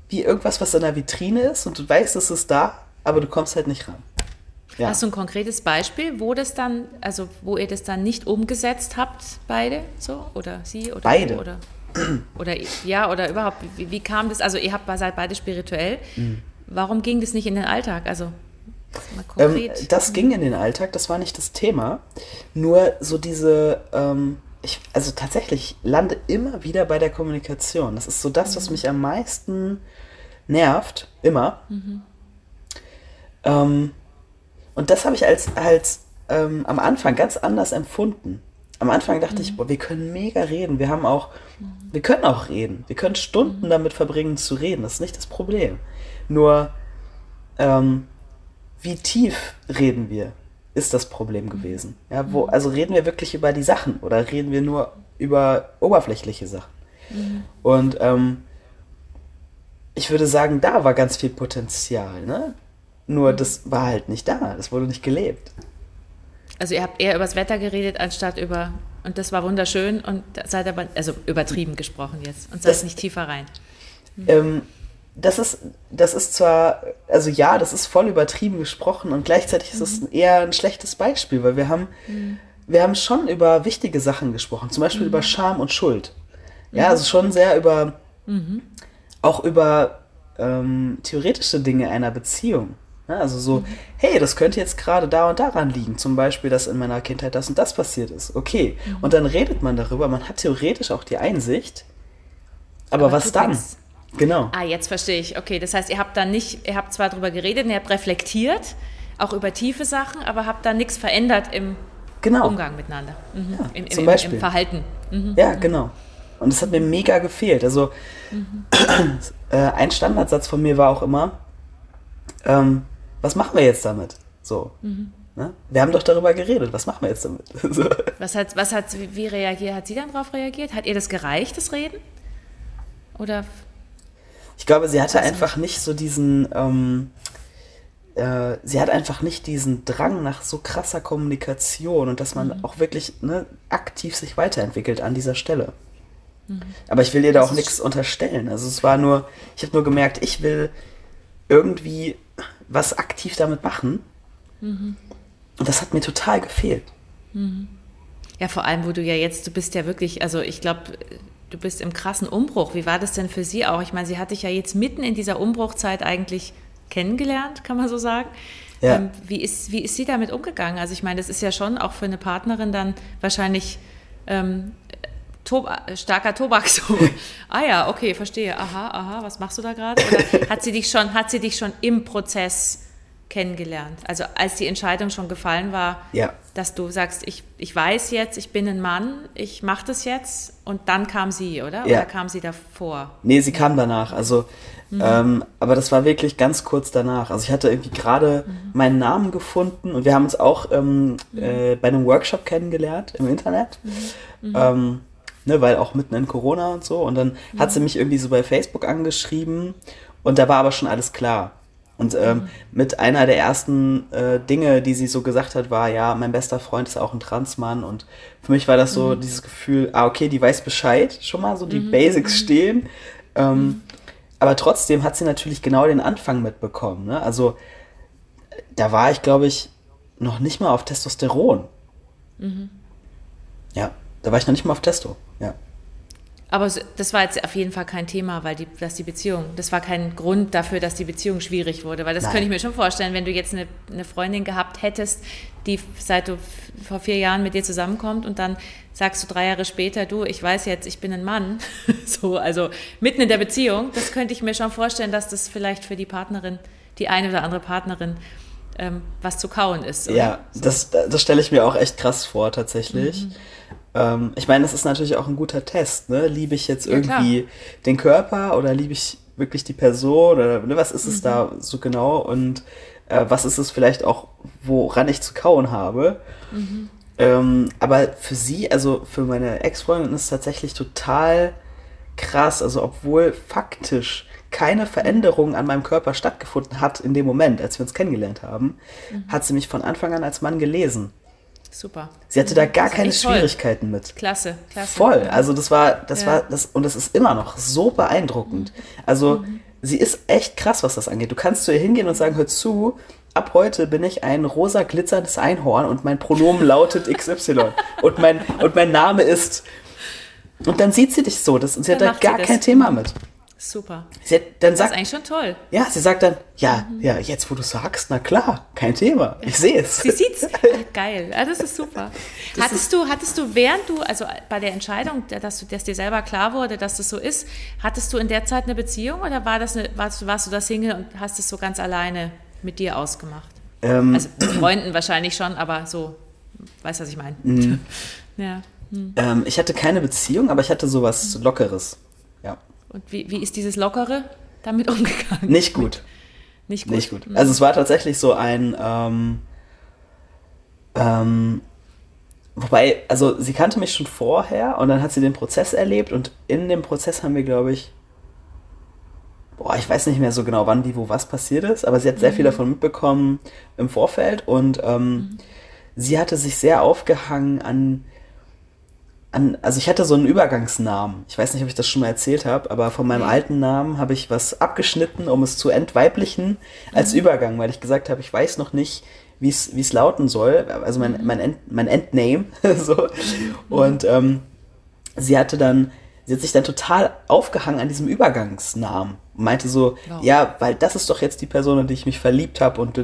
wie irgendwas, was in der Vitrine ist und du weißt, es ist da, aber du kommst halt nicht ran. Ja. Hast du ein konkretes Beispiel, wo das dann, also wo ihr das dann nicht umgesetzt habt, beide so? Oder sie oder Beide. oder, oder ja, oder überhaupt, wie, wie kam das? Also ihr habt seid beide spirituell. Mhm. Warum ging das nicht in den Alltag? Also Ähm, das ging in den Alltag, das war nicht das Thema. Nur so diese, ähm, ich, also tatsächlich, ich lande immer wieder bei der Kommunikation. Das ist so das, was mich am meisten nervt, immer. Ähm, und das habe ich als, als ähm, am Anfang ganz anders empfunden. Am Anfang dachte ich, boah, wir können mega reden. Wir haben auch, wir können auch reden. Wir können Stunden damit verbringen zu reden. Das ist nicht das Problem. Nur, ähm, wie tief reden wir, ist das Problem gewesen. Ja, wo, also reden wir wirklich über die Sachen oder reden wir nur über oberflächliche Sachen? Und ähm, ich würde sagen, da war ganz viel Potenzial, ne? Nur das war halt nicht da, das wurde nicht gelebt. Also ihr habt eher über das Wetter geredet, anstatt über, und das war wunderschön und seid aber, also übertrieben gesprochen jetzt und seid Das- nicht tiefer rein. Ähm, das ist, das ist zwar, also ja, das ist voll übertrieben gesprochen und gleichzeitig ist es eher ein schlechtes Beispiel, weil wir haben, wir haben schon über wichtige Sachen gesprochen, zum Beispiel über Scham und Schuld. Ja, also schon sehr über, auch über ähm, theoretische Dinge einer Beziehung. Also so, hey, das könnte jetzt gerade da und daran liegen, zum Beispiel, dass in meiner Kindheit das und das passiert ist. Okay, und dann redet man darüber, man hat theoretisch auch die Einsicht, aber, Aber was dann? nix. Genau. Ah, jetzt verstehe ich. Okay, das heißt, ihr habt dann nicht, ihr habt zwar darüber geredet, ihr habt reflektiert, auch über tiefe Sachen, aber habt dann nichts verändert im Genau. Umgang miteinander, mhm. Ja, Im, im, zum Beispiel. im Verhalten. Mhm. Ja, genau. Und das hat mir mega gefehlt. Also äh, ein Standardsatz von mir war auch immer, ähm, was machen wir jetzt damit? So. Ne? Wir haben doch darüber geredet, was machen wir jetzt damit? so. Was hat, was hat, wie reagiert, hat sie dann darauf reagiert? Hat ihr das gereicht, das Reden? Oder? Ich glaube, sie hatte einfach nicht so diesen, ähm, äh, sie hat einfach nicht diesen Drang nach so krasser Kommunikation und dass man mhm. auch wirklich ne, aktiv sich weiterentwickelt an dieser Stelle. Mhm. Aber ich will ihr da auch nichts unterstellen. Also es war nur, ich habe nur gemerkt, ich will irgendwie was aktiv damit machen. Mhm. Und das hat mir total gefehlt. Mhm. Ja, vor allem, wo du ja jetzt, du bist ja wirklich, also ich glaube, du bist im krassen Umbruch. Wie war das denn für sie auch? Ich meine, sie hat dich ja jetzt mitten in dieser Umbruchzeit eigentlich kennengelernt, kann man so sagen. Ja. Ähm, wie, ist, wie ist sie damit umgegangen? Also ich meine, das ist ja schon auch für eine Partnerin dann wahrscheinlich ähm, to starker Tobak so. ah ja, okay, verstehe. Aha, aha, was machst du da gerade? Oder hat sie dich schon, hat sie dich schon im Prozess kennengelernt? Also als die Entscheidung schon gefallen war, ja. dass du sagst, ich, ich weiß jetzt, ich bin ein Mann, ich mache das jetzt und dann kam sie, oder? Ja. Oder kam sie davor? Nee, sie kam danach. Also, mhm. ähm, aber das war wirklich ganz kurz danach. Also ich hatte irgendwie gerade mhm. meinen Namen gefunden und wir haben uns auch ähm, mhm. äh, bei einem Workshop kennengelernt im Internet. Mhm. Ähm, ne, weil auch mitten in Corona und so. Und dann hat sie mich irgendwie so bei Facebook angeschrieben und da war aber schon alles klar. Und ähm, mhm. mit einer der ersten äh, Dinge, die sie so gesagt hat, war, ja, mein bester Freund ist auch ein Transmann. Und für mich war das so mhm. dieses Gefühl, ah, okay, die weiß Bescheid, schon mal so die mhm. Basics mhm. stehen. Ähm, mhm. aber trotzdem hat sie natürlich genau den Anfang mitbekommen. Ne? Also da war ich, glaube ich, noch nicht mal auf Testosteron. Mhm. Ja, da war ich noch nicht mal auf Testo. Aber das war jetzt auf jeden Fall kein Thema, weil die, dass die Beziehung, das war kein Grund dafür, dass die Beziehung schwierig wurde. Weil das Nein. könnte ich mir schon vorstellen, wenn du jetzt eine, eine, Freundin gehabt hättest, die seit du vor vier Jahren mit dir zusammenkommt und dann sagst du drei Jahre später, du, ich weiß jetzt, ich bin ein Mann. so, also mitten in der Beziehung, das könnte ich mir schon vorstellen, dass das vielleicht für die Partnerin, die eine oder andere Partnerin, ähm, was zu kauen ist. Oder? Ja, so. das, das stelle ich mir auch echt krass vor, tatsächlich. Mhm. Ähm, ich meine, das ist natürlich auch ein guter Test. Ne? Liebe ich jetzt irgendwie ja, den Körper oder liebe ich wirklich die Person oder ne, was ist es mhm. da so genau und äh, was ist es vielleicht auch, woran ich zu kauen habe. Mhm. Ähm, aber für sie, also für meine Ex-Freundin ist es tatsächlich total krass. Also obwohl faktisch keine Veränderung an meinem Körper stattgefunden hat in dem Moment, als wir uns kennengelernt haben, mhm. hat sie mich von Anfang an als Mann gelesen. Super. Sie hatte da gar keine Schwierigkeiten toll. mit. Klasse, klasse. Voll. Also das war, das ja. war, das, und das ist immer noch so beeindruckend. Also mhm. sie ist echt krass, was das angeht. Du kannst zu ihr hingehen und sagen, hör zu, ab heute bin ich ein rosa glitzerndes Einhorn und mein Pronomen lautet XY. und mein, und mein Name ist. Und dann sieht sie dich so, das, und sie dann hat da gar kein Thema mit. Super. Sie dann das sagt, ist eigentlich schon toll. Ja, sie sagt dann, ja, mhm. ja, jetzt wo du sagst, na klar, kein Thema. Ich sehe es. Sie sieht's. Geil. Ja, das ist super. Das hattest ist du, hattest du während du, also bei der Entscheidung, dass du, dass dir selber klar wurde, dass das so ist, hattest du in der Zeit eine Beziehung oder war das eine, warst, warst du da Single und hast es so ganz alleine mit dir ausgemacht? Ähm, also mit Freunden wahrscheinlich schon, aber so, weißt du, was ich meine? Mhm. ja. Hm. Ähm, ich hatte keine Beziehung, aber ich hatte sowas Lockeres. Und wie, wie ist dieses Lockere damit umgegangen? Nicht gut. Nicht gut. Nicht gut. Mhm. Also es war tatsächlich so ein, ähm, ähm, wobei, also sie kannte mich schon vorher und dann hat sie den Prozess erlebt und in dem Prozess haben wir, glaube ich, boah, ich weiß nicht mehr so genau, wann, wie, wo, was passiert ist, aber sie hat sehr mhm. viel davon mitbekommen im Vorfeld und ähm, mhm. sie hatte sich sehr aufgehangen an an, also ich hatte so einen Übergangsnamen. Ich weiß nicht, ob ich das schon mal erzählt habe, aber von meinem alten Namen habe ich was abgeschnitten, um es zu entweiblichen als mhm. Übergang, weil ich gesagt habe, ich weiß noch nicht, wie es lauten soll. Also mein, mhm. mein, End, mein Endname. so. Mhm. Und ähm, sie hatte dann, sie hat sich dann total aufgehangen an diesem Übergangsnamen. Und meinte so, wow. ja, weil das ist doch jetzt die Person, in die ich mich verliebt habe und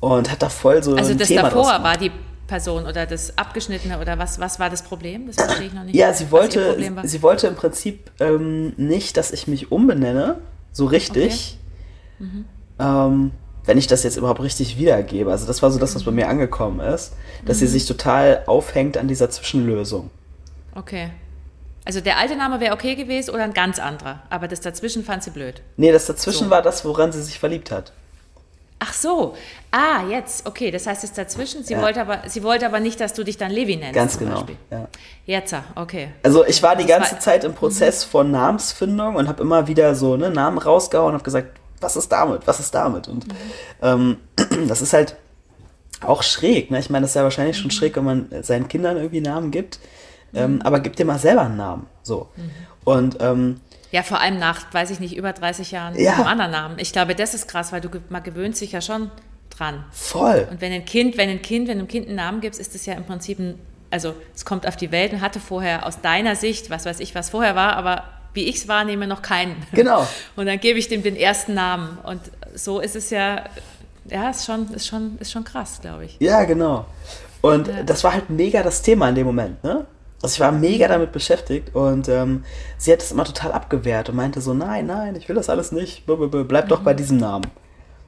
und hat da voll so also ein das Thema davor war die Person oder das Abgeschnittene oder was, was war das Problem? Das verstehe ich noch nicht. Ja, sie wollte, sie wollte im Prinzip ähm, nicht, dass ich mich umbenenne, so richtig. Okay. Mhm. Ähm, wenn ich das jetzt überhaupt richtig wiedergebe. Also das war so das, was bei mir angekommen ist, dass mhm. sie sich total aufhängt an dieser Zwischenlösung. Okay. Also der alte Name wäre okay gewesen oder ein ganz anderer, aber das dazwischen fand sie blöd. Nee, das dazwischen so. war das, woran sie sich verliebt hat. Ach so. Ah, jetzt. Okay, das heißt, es dazwischen. Sie, Ja. wollte aber, sie wollte aber nicht, dass du dich dann Levi nennst. Ganz genau. Ja. Jetzt, ah, okay. Also ich war die Das ganze war- Zeit im Prozess von Namensfindung und habe immer wieder so ne, Namen rausgehauen und habe gesagt, was ist damit, was ist damit? Und ähm, das ist halt auch schräg. Ne? Ich meine, das ist ja wahrscheinlich schon schräg, wenn man seinen Kindern irgendwie Namen gibt. Ähm, aber gib dir mal selber einen Namen. So. Und ähm, Ja, vor allem nach, weiß ich nicht, über 30 Jahren Ja. anderen Namen. Ich glaube, das ist krass, weil du man gewöhnt sich ja schon dran. voll. Und wenn ein Kind, wenn ein Kind, wenn du einem Kind einen Namen gibst, ist es ja im Prinzip ein, also es kommt auf die Welt und hatte vorher aus deiner Sicht, was weiß ich, was vorher war, aber wie ich es wahrnehme, noch keinen. Genau. Und dann gebe ich dem den ersten Namen. Und so ist es ja, ja, ist schon, ist schon, ist schon krass, glaube ich. Ja, genau. Und Ja. das war halt mega das Thema in dem Moment, ne? Also ich war mega damit beschäftigt und ähm, sie hat es immer total abgewehrt und meinte so, nein, nein, ich will das alles nicht, bleib doch bei diesem Namen.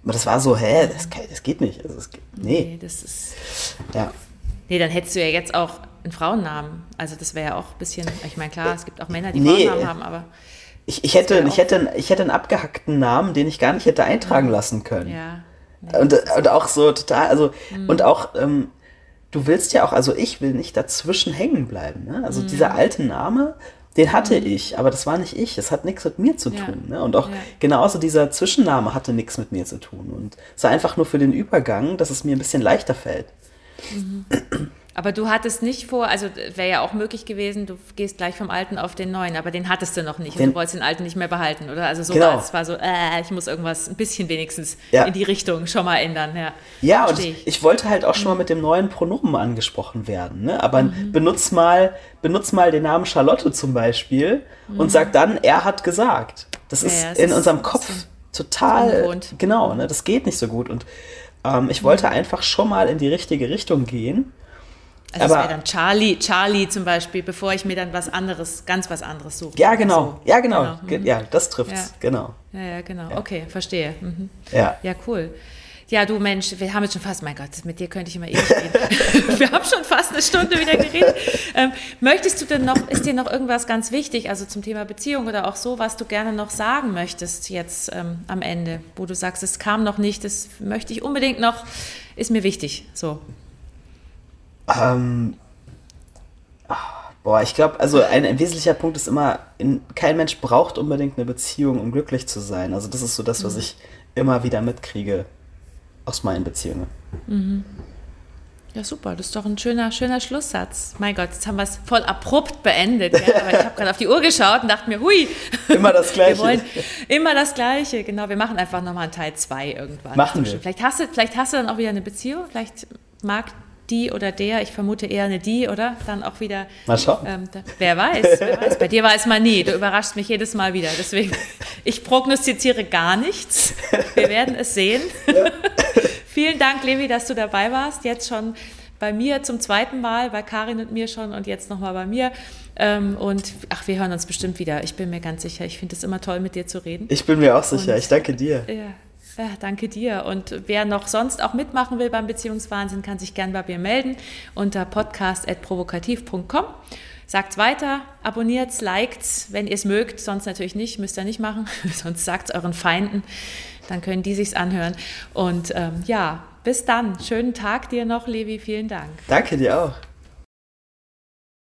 Aber das war so, hä, das, kann- das geht nicht. Also, das, geht- nee, das ist. ja. Nee, dann hättest du ja jetzt auch einen Frauennamen. Also das wäre ja auch ein bisschen, ich meine, klar, es gibt auch Männer, die Nee. Frauennamen haben, aber Ich, ich, hätte, ich, hätte, einen- ich hätte einen abgehackten Namen, den ich gar nicht hätte eintragen lassen können. ja. Und, und auch so total, also, Mhm. und auch, ähm, du willst ja auch, also ich will nicht dazwischen hängen bleiben. Ne? Mhm. Also dieser alte Name, den hatte ich, aber das war nicht ich. Es hat nichts mit mir zu Ja. tun. Ne? Und auch Ja. genauso dieser Zwischenname hatte nichts mit mir zu tun. Und es war einfach nur für den Übergang, dass es mir ein bisschen leichter fällt. Aber du hattest nicht vor, also wäre ja auch möglich gewesen, du gehst gleich vom Alten auf den Neuen, aber den hattest du noch nicht und Den- du wolltest den Alten nicht mehr behalten, oder? Also so Genau. war es, war so, äh, ich muss irgendwas ein bisschen wenigstens Ja. in die Richtung schon mal ändern, ja. Ja, und ich, ich wollte halt auch schon mal mit dem neuen Pronomen angesprochen werden. Ne? Aber benutz, mal, benutz mal den Namen Charlotte zum Beispiel und sag dann, er hat gesagt. Das Ja, ist ja, in ist unserem Kopf total. ungewohnt. Genau, ne? das geht nicht so gut. Und ähm, ich wollte einfach schon mal in die richtige Richtung gehen. Also es Aber- wäre dann Charlie, Charlie zum Beispiel, bevor ich mir dann was anderes, ganz was anderes suche. Ja, genau. So, ja, genau. mhm. Ge- Ja, das trifft's. Ja. Genau. Ja, ja, genau. Okay, verstehe. Mhm. Ja. Ja, cool. Ja, du Mensch, wir haben jetzt schon fast, mein Gott, mit dir könnte ich immer ewig reden. wir haben schon fast eine Stunde wieder geredet. Ähm, möchtest du denn noch, ist dir noch irgendwas ganz wichtig, also zum Thema Beziehung oder auch so, was du gerne noch sagen möchtest jetzt ähm, am Ende, wo du sagst, es kam noch nicht, das möchte ich unbedingt noch, ist mir wichtig, so. Ähm, ah, boah, ich glaube, also ein, ein wesentlicher Punkt ist immer, in, kein Mensch braucht unbedingt eine Beziehung, um glücklich zu sein. Also das ist so das, was ich immer wieder mitkriege aus meinen Beziehungen. Ja, super, das ist doch ein schöner, schöner Schlusssatz. Mein Gott, jetzt haben wir es voll abrupt beendet. Ja? Aber ich habe gerade auf die Uhr geschaut und dachte mir, hui, Immer das wir Gleiche. wollen immer das Gleiche. Genau, wir machen einfach nochmal einen Teil 2 irgendwann. Machen wir. Vielleicht hast, du, vielleicht hast du dann auch wieder eine Beziehung, vielleicht mag die oder der, ich vermute eher eine die, oder? Dann auch wieder. Mal schauen. Ähm, da, wer weiß, wer weiß. Bei dir weiß man nie. Du überraschst mich jedes Mal wieder. Deswegen, ich prognostiziere gar nichts. Wir werden es sehen. Vielen Dank, Levi, dass du dabei warst. Jetzt schon bei mir zum zweiten Mal, bei Karin und mir schon und jetzt nochmal bei mir. Ähm, und ach, wir hören uns bestimmt wieder. Ich bin mir ganz sicher. Ich finde es immer toll, mit dir zu reden. Ich bin mir auch sicher. Und- ich danke dir. Ja. Ja, danke dir. Und wer noch sonst auch mitmachen will beim Beziehungswahnsinn, kann sich gern bei mir melden unter podcast.provokativ.com. Sagt's weiter, abonniert's, liked's, wenn ihr es mögt, sonst natürlich nicht, müsst ihr nicht machen, sonst sagt's euren Feinden, dann können die sich's anhören. Und ähm, ja, bis dann. Schönen Tag dir noch, Levi, vielen Dank. Danke dir auch.